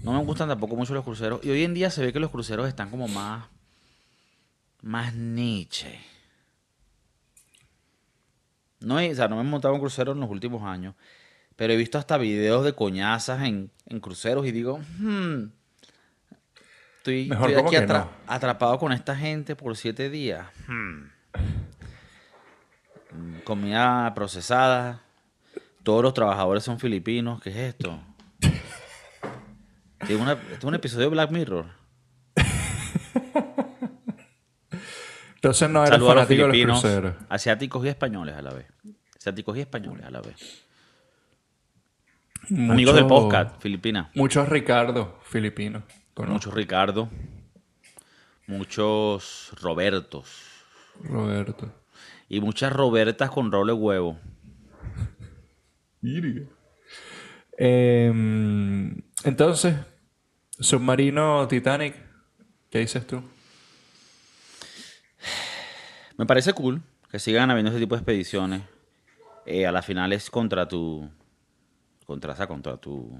no me gustan tampoco mucho los cruceros. Y hoy en día se ve que los cruceros están como más... Más niche. No, o sea, no me he montado en crucero en los últimos años, pero he visto hasta videos de coñazas en, en cruceros y digo, hmm, estoy, Mejor estoy como aquí que atra- no. atrapado con esta gente por siete días. Hmm. Mm, Comida procesada, todos los trabajadores son filipinos, ¿qué es esto? Este es un episodio de Black Mirror. Entonces no eres Saludos a los fanático de los cruceros. asiáticos y españoles a la vez. Asiáticos y españoles a la vez. Mucho- Amigos del podcast, Filipinas. Muchos Ricardo filipinos. conozco. Mucho Ricardo. muchos Robertos Roberto. y muchas Robertas con roble huevo. Em, entonces, submarino Titanic, ¿qué dices tú? Me parece cool que sigan habiendo ese tipo de expediciones. Eh, a la final es contra tu. Contra, o sea, contra tu.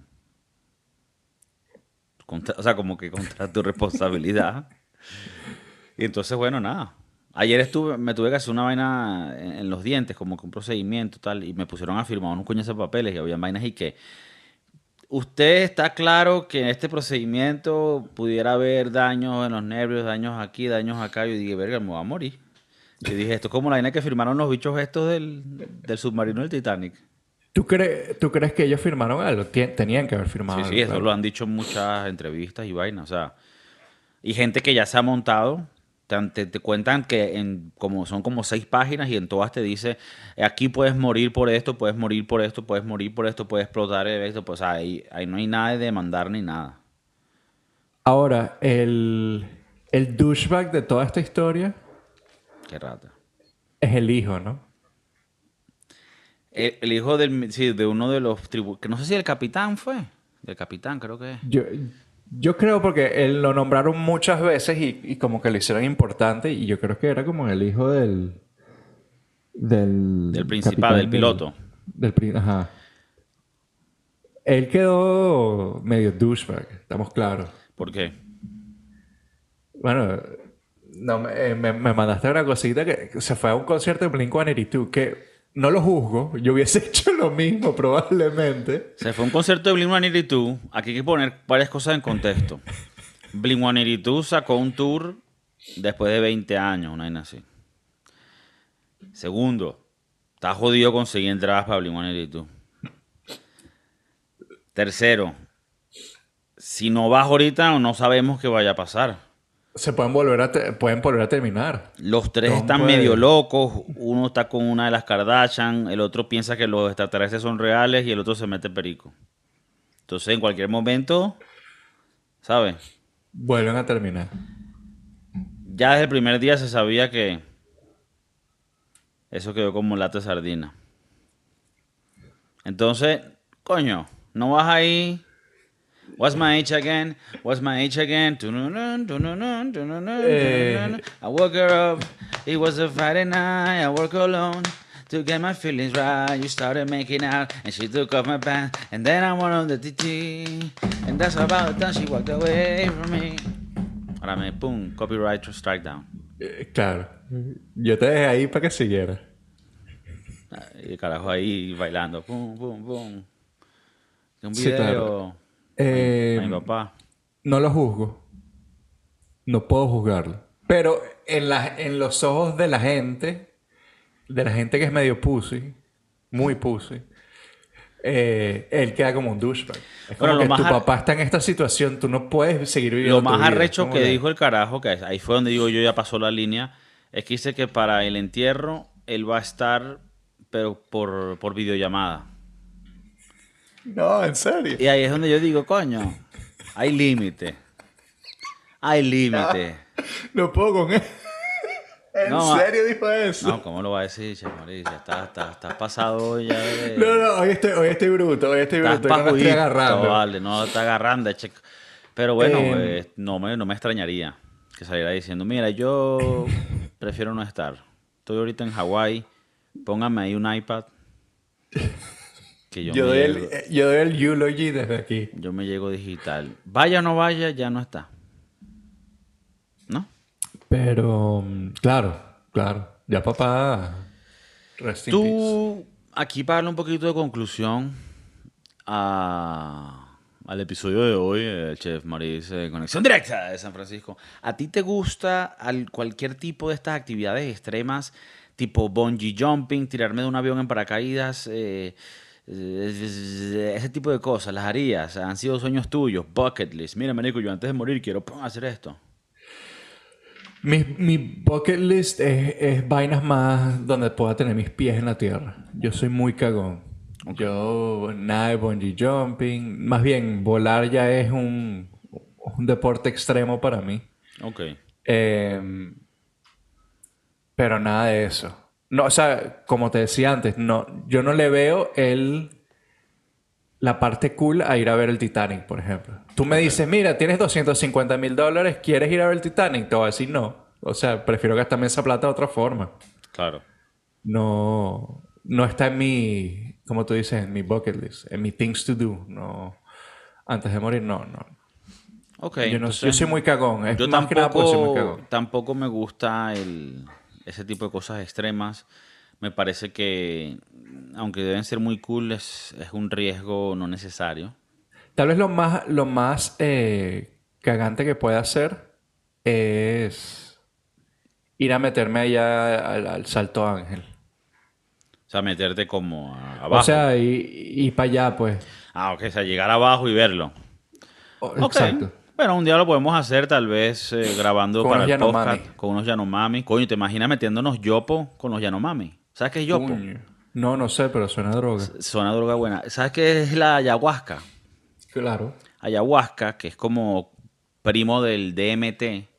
contra- o sea, como que contra tu responsabilidad. y entonces, bueno, nada. Ayer estuve, me tuve que hacer una vaina en, los dientes, como que un procedimiento tal, y me pusieron a firmar unos coñazos de papeles y había vainas y que. Usted está claro que en este procedimiento pudiera haber daños en los nervios, daños aquí, daños acá. Yo dije, verga, me voy a morir. Yo dije, esto es como la vaina que firmaron los bichos estos del, del submarino del Titanic. ¿Tú, cre- ¿Tú crees que ellos firmaron algo? Tien- Tenían que haber firmado Sí, sí, eso claro. lo han dicho en muchas entrevistas y vainas. O sea, y gente que ya se ha montado, te, te- cuentan que en, como, son como seis páginas y en todas te dice, aquí puedes morir por esto, puedes morir por esto, puedes morir por esto, puedes explotar esto. Pues ahí, ahí no hay nada de demandar ni nada. Ahora, el, el douchebag de toda esta historia Qué rata. es el hijo, ¿no? El, el hijo del, sí, de uno de los tribunales, que no sé si el capitán fue. Del capitán, creo que es. Yo, yo creo porque él lo nombraron muchas veces y, y como que lo hicieron importante y yo creo que era como el hijo del... Del, Del principal, del piloto. Del, pri- ajá. Él quedó medio douchebag, estamos claros. ¿Por qué? Bueno, no, me, eh, me, me mandaste una cosita que se fue a un concierto de Blink-182 que no lo juzgo, yo hubiese hecho lo mismo probablemente. Se fue a un concierto de Blink-182. Aquí hay que poner varias cosas en contexto. Blink-182 sacó un tour después de 20 años, una vaina así. Segundo, está jodido conseguir entradas para Blink-182. Tercero, si no vas ahorita, no sabemos qué vaya a pasar. Se pueden volver a, te- pueden volver a terminar. Los tres están puede. medio locos. Uno está con una de las Kardashian, el otro piensa que los extraterrestres son reales y el otro se mete perico. Entonces, en cualquier momento, ¿sabes? Vuelven a terminar. Ya desde el primer día se sabía que eso quedó como lata de sardina. Entonces, coño, no vas ahí. What's my age again? What's my age again? Eh. I woke her up. It was a Friday night. I work alone. To get my feelings right, you started making out, and she took off my pants, and then I went on the TT, and that's about the time she walked away from me. Ahora me, pum, copyright strike down. Eh, claro. Yo te dejé ahí para que siguiera. Y el carajo ahí bailando, pum, pum, pum. Un Sí, video. claro. Eh, mi papá. no lo juzgo. No puedo juzgarlo. Pero en, la, en los ojos de la gente, de la gente que es medio pussy, muy pussy, eh, él queda como un douchebag. Es como Bueno, que más tu ar- papá está en esta situación, tú no puedes seguir viviendo Lo más arrecho que dijo el carajo, que ahí fue donde digo yo ya pasó la línea, es que dice que para el entierro él va a estar, pero por, por videollamada. No, en serio. Y ahí es donde yo digo, coño, hay límite. Hay límite. No puedo con él. ¿En No, serio dijo eso? No, ¿cómo lo va a decir, Che Mauricio? Estás está, estás pasado ya de... No, no, hoy estoy, hoy estoy bruto, hoy estoy Estás bruto, yo no estoy agarrando. vale, no está agarrando. Pero bueno, Eh, pues, no, me, no me extrañaría que saliera diciendo, mira, yo prefiero no estar. Estoy ahorita en Hawái, póngame ahí un iPad. Que yo, doy, el, yo doy el eulogy desde aquí. yo me llego digital. Vaya o no vaya, ya no está. ¿No? Pero, mm, claro, claro. Ya papá. Rest in peace. Tú, aquí para darle un poquito de conclusión a- al episodio de hoy, el Chef Maurice de Conexión Directa de San Francisco. ¿A ti te gusta al- cualquier tipo de estas actividades extremas, tipo bungee jumping, tirarme de un avión en paracaídas, eh, eh, ese tipo de cosas? ¿Las harías? ¿Han sido sueños tuyos? Bucket list. Mira, manico, yo antes de morir quiero pum, hacer esto. Mi, mi bucket list es, es vainas más donde pueda tener mis pies en la tierra. Yo soy muy cagón. Yo nada de bungee jumping. Más bien, volar ya es un, un deporte extremo para mí. Ok. Eh, pero nada de eso. No, o sea, como te decía antes, no, yo no le veo el la parte cool a ir a ver el Titanic, por ejemplo. Tú me dices, mira, tienes 250 mil dólares, ¿quieres ir a ver el Titanic? Te voy a decir no. O sea, prefiero gastarme esa plata de otra forma. Claro. No, no está en mi, como tú dices, en mi bucket list, en mi things to do. No, antes de morir, no, no. Ok. yo, no, entonces, yo soy muy cagón. Es yo más que nada soy muy tampoco, cagón. tampoco me gusta el, ese tipo de cosas extremas. Me parece que, aunque deben ser muy cool, es, es un riesgo no necesario. Tal vez lo más, lo más eh, cagante que pueda hacer es ir a meterme allá al, al Salto Ángel. O sea, meterte como abajo. O sea, y, y para allá, pues. ah, ok, o sea, llegar abajo y verlo. O- Ok. Exacto. Bueno, un día lo podemos hacer, tal vez eh, grabando Con para el Yanomami. podcast con unos Yanomami. Coño, ¿te imaginas metiéndonos yopo con los Yanomami? ¿Sabes qué es yopo? Coño. No, no sé, pero suena a droga. Suena droga buena. ¿Sabes qué es la ayahuasca? Claro. Ayahuasca, que es como primo del DMT,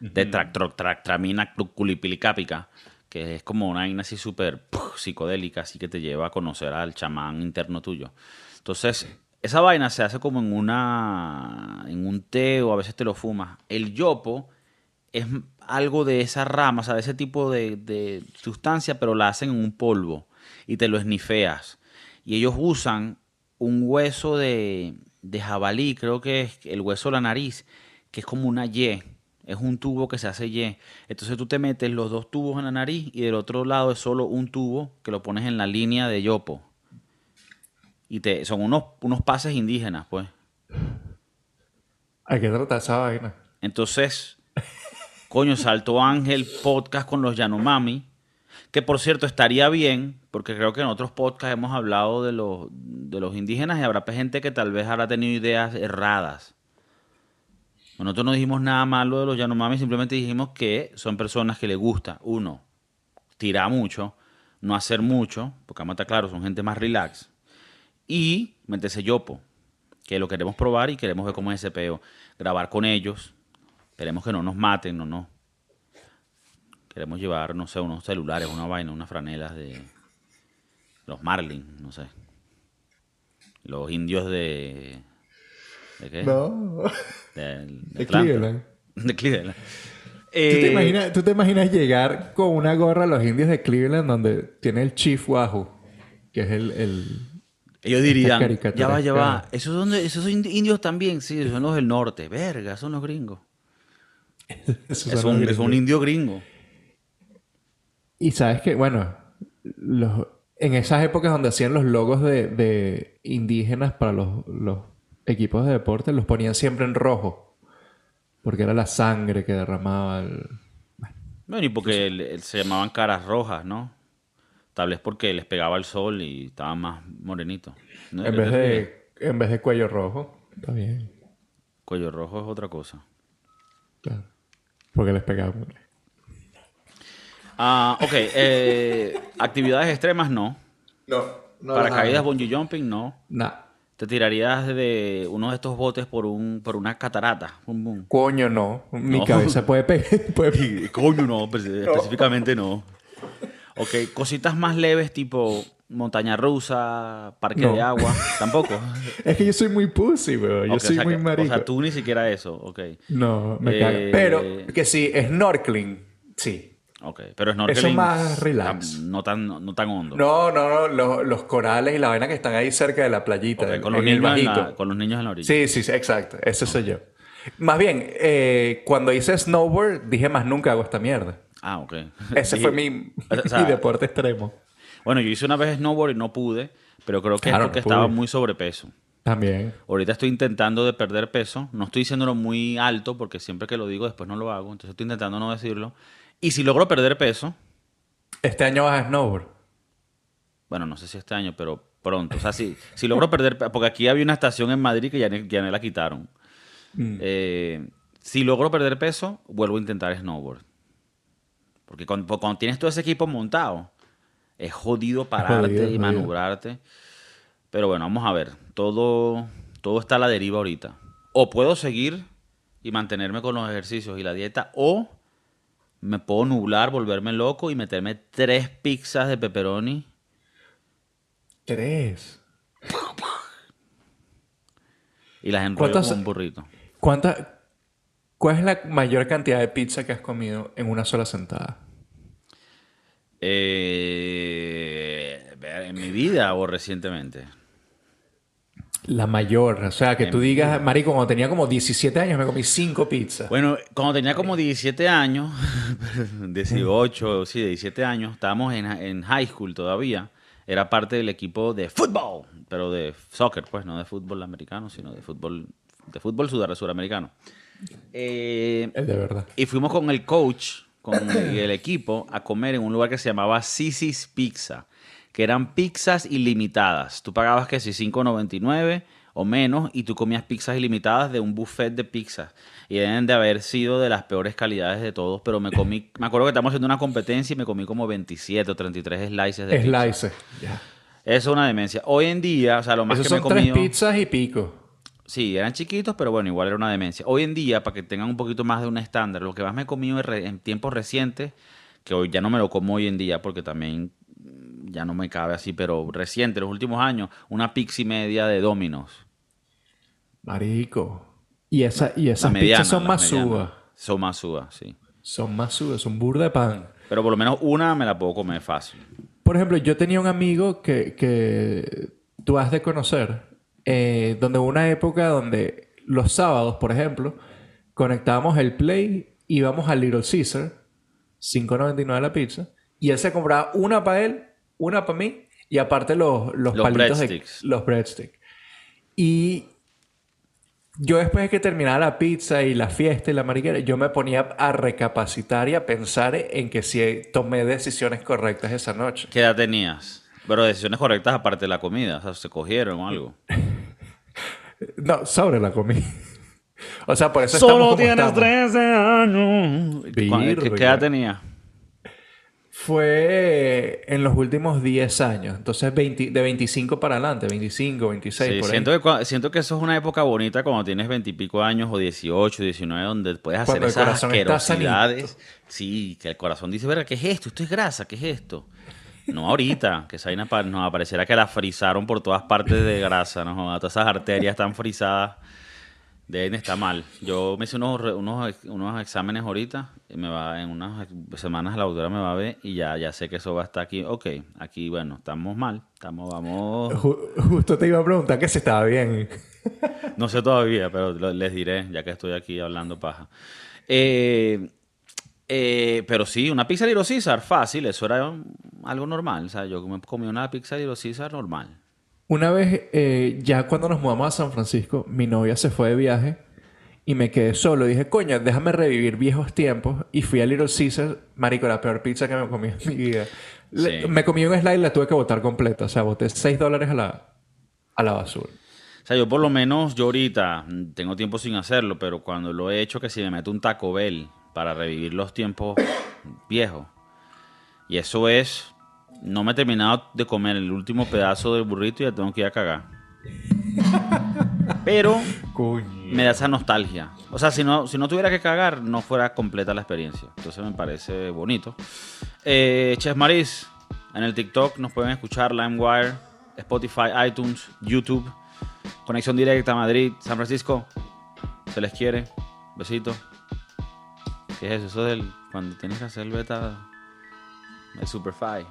de tractramina culipilicapica, que es como una vaina así súper psicodélica, así que te lleva a conocer al chamán interno tuyo. Entonces, esa vaina se hace como en una en un té o a veces te lo fumas. El yopo es algo de esa rama, o sea, de ese tipo de, sustancia, pero la hacen en un polvo y te lo esnifeas. Y ellos usan un hueso de, de jabalí, creo que es el hueso de la nariz, que es como una Y. Es un tubo que se hace Y. Entonces tú te metes los dos tubos en la nariz y del otro lado es solo un tubo que lo pones en la línea de yopo. Y te, son unos, unos pases indígenas, pues. Hay que tratar esa vaina. Entonces, coño, Salto Ángel podcast con los Yanomami, que por cierto estaría bien, porque creo que en otros podcasts hemos hablado de los, de los indígenas y habrá gente que tal vez habrá tenido ideas erradas. Nosotros no dijimos nada malo de los Yanomami, simplemente dijimos que son personas que les gusta, uno, tirar mucho, no hacer mucho, porque vamos a estar claros, son gente más relax, y meterse yopo, que lo queremos probar y queremos ver cómo es ese peo. Grabar con ellos, esperemos que no nos maten, no, no. Queremos llevar, no sé, unos celulares, una vaina, unas franelas de los Marlin, no sé. Los indios de... ¿De qué? No. De, de De Atlanta. Cleveland. De Cleveland. ¿Tú, te Eh, imaginas, ¿Tú te imaginas llegar con una gorra a los indios de Cleveland donde tiene el Chief Wahoo? Que es el... el... Ellos dirían, ya va, ya va. Esos son, esos son indi- indios también, sí, son los del norte. Verga, son los gringos. esos Es son un, es indio gringo. Y sabes que, bueno, los- en esas épocas donde hacían los logos de, de indígenas para los, los equipos de deporte, los ponían siempre en rojo. Porque era la sangre que derramaba el... Bueno, y porque el- el- se llamaban caras rojas, ¿no? Tal vez porque les pegaba el sol y estaban más morenitos. ¿No? En vez de, en vez de cuello rojo. Está bien. Cuello rojo es otra cosa. Claro. Porque les pegaba. Ah, ok. eh, actividades extremas, no. No. no Paracaídas, bungee jumping, no. Nah. Te tirarías de uno de estos botes por un por una catarata. Coño, no. Mi No. cabeza puede pegar. puede- Coño, no, pues, específicamente no. Ok, cositas más leves tipo montaña rusa, parque No. de agua, tampoco. Es que yo soy muy pussy, bro. Yo Ok, o soy sea muy que- marico. O sea, tú ni siquiera eso, ok. No, me Eh, caga. Pero que sí, snorkeling. Sí. Ok, pero snorkeling... más relax. No tan, no, no tan hondo. No, no, no. Los, los corales y la vaina que están ahí cerca de la playita. Con, los niños en la, con los niños en la orilla. Sí, sí, sí, exacto. Ese soy yo. Más bien, eh, cuando hice snowboard, dije más nunca hago esta mierda. Ah, ok. Ese Sí. fue mi, O sea, mi deporte extremo. Bueno, yo hice una vez snowboard y no pude, pero creo que Claro, es porque no estaba muy sobrepeso. También. Ahorita estoy intentando de perder peso. No estoy diciéndolo muy alto porque siempre que lo digo después no lo hago. Entonces estoy intentando no decirlo. Y si logro perder peso, Este año vas a snowboard. bueno, no sé si este año, pero pronto. O sea, si, si logro perder peso, porque aquí había una estación en Madrid que ya, ya la quitaron. Mm. Eh, si logro perder peso, vuelvo a intentar snowboard. Porque cuando, cuando tienes todo ese equipo montado, es jodido pararte jodido, y jodido. maniobrarte. Pero bueno, vamos a ver. Todo, todo está a la deriva ahorita. O puedo seguir y mantenerme con los ejercicios y la dieta, o me puedo nublar, volverme loco y meterme tres pizzas de pepperoni. Tres. Y las enrollo ¿Cuántas- con un burrito. ¿Cuánta, ¿Cuál es la mayor cantidad de pizza que has comido en una sola sentada? Eh, en mi vida o recientemente. La mayor. O sea, que tú digas, marico, cuando tenía como 17 años me comí cinco pizzas. Bueno, cuando tenía como 17 años, 18, sí, 17 años, estábamos en, en high school todavía. Era parte del equipo de fútbol, pero de soccer, pues, no de fútbol americano, sino de fútbol, de fútbol suramericano. Eh, Es de verdad. y fuimos con el coach, con el equipo, a comer en un lugar que se llamaba Sisi's Pizza, que eran pizzas ilimitadas. Tú pagabas que si 5.99 o menos y tú comías pizzas ilimitadas de un buffet de pizzas. Y deben de haber sido de las peores calidades de todos, pero me comí, me acuerdo que estábamos haciendo una competencia y me comí como 27 o 33 slices de pizza. Slices. Eso es una demencia. Hoy en día, o sea, lo más Esos que me he son tres comido... pizzas y pico. Sí, eran chiquitos, pero bueno, igual era una demencia. Hoy en día, para que tengan un poquito más de un estándar, lo que más me he comido en, tiempos recientes, que hoy ya no me lo como hoy en día porque también ya no me cabe así, pero reciente, los últimos años, una pizza y media de Domino's. Marico. Y, esa, y esas pizzas son más subas. Son más subas, sí. Son más subas. Son burda de pan. Pero por lo menos una me la puedo comer fácil. Por ejemplo, yo tenía un amigo que, que tú has de conocer, eh, donde hubo una época donde los sábados, por ejemplo, conectábamos el Play, íbamos al Little Caesar, 5.99 la pizza, y él se compraba una para él, una para mí, y aparte los, los, Los palitos de breadsticks. los breadsticks. Y yo después de que terminara la pizza y la fiesta y la mariquera, yo me ponía a recapacitar y a pensar en que si tomé decisiones correctas esa noche. ¿Qué edad tenías? Pero decisiones correctas aparte de la comida, o sea, se cogieron o algo. No, sobre la comida. o sea, por eso como estamos. 13 años. ¿Qué, qué edad tenías? Fue en los últimos 10 años. Entonces, 20 de 25 para adelante, 25, 26, Sí, por ahí. siento, que, siento que eso es una época bonita cuando tienes veintipico años o 18, 19, donde puedes hacer Cuando esas asquerosidades. Sí, que el corazón dice, verga, ¿qué es esto? Esto es grasa, ¿qué es esto? No ahorita, que esa vaina nos aparecerá que la frizaron por todas partes de grasa, ¿no? Todas esas arterias están frizadas. Deben estar mal. Yo me hice unos, unos, unos exámenes ahorita. Y me va, en unas semanas la doctora me va a ver y ya, ya sé que eso va a estar aquí. Ok, aquí, bueno, estamos mal. Estamos, vamos. Ju- justo te iba a preguntar que si estaba bien. No sé todavía, pero les diré, ya que estoy aquí hablando paja. Eh, eh, pero sí, una pizza Little Caesar, fácil, eso era um, algo normal. O sea, yo me comí una pizza Little Caesar normal. Una vez, eh, ya cuando nos mudamos a San Francisco, mi novia se fue de viaje y me quedé solo. Dije, coño, déjame revivir viejos tiempos. Y fui a Little Caesar, marico, la peor pizza que me comí en mi vida. Le- Sí. Me comí un slide y la tuve que botar completa. O sea, boté 6 dólares a la, a la basura. O sea, yo por lo menos, yo ahorita mm, tengo tiempo sin hacerlo, pero cuando lo he hecho, que si me meto un Taco Bell para revivir los tiempos viejos. Y eso es, no me he terminado de comer el último pedazo del burrito y ya tengo que ir a cagar. Pero Coño. me da esa nostalgia. O sea, si no, si no tuviera que cagar, no fuera completa la experiencia. Entonces me parece bonito. Eh, Chef Maris, en el TikTok nos pueden escuchar, LimeWire, Spotify, iTunes, YouTube, Conexión Directa, Madrid, San Francisco. Se les quiere. Besito. ¿Qué es eso? Eso del cuando tienes que hacer el beta de Superfly.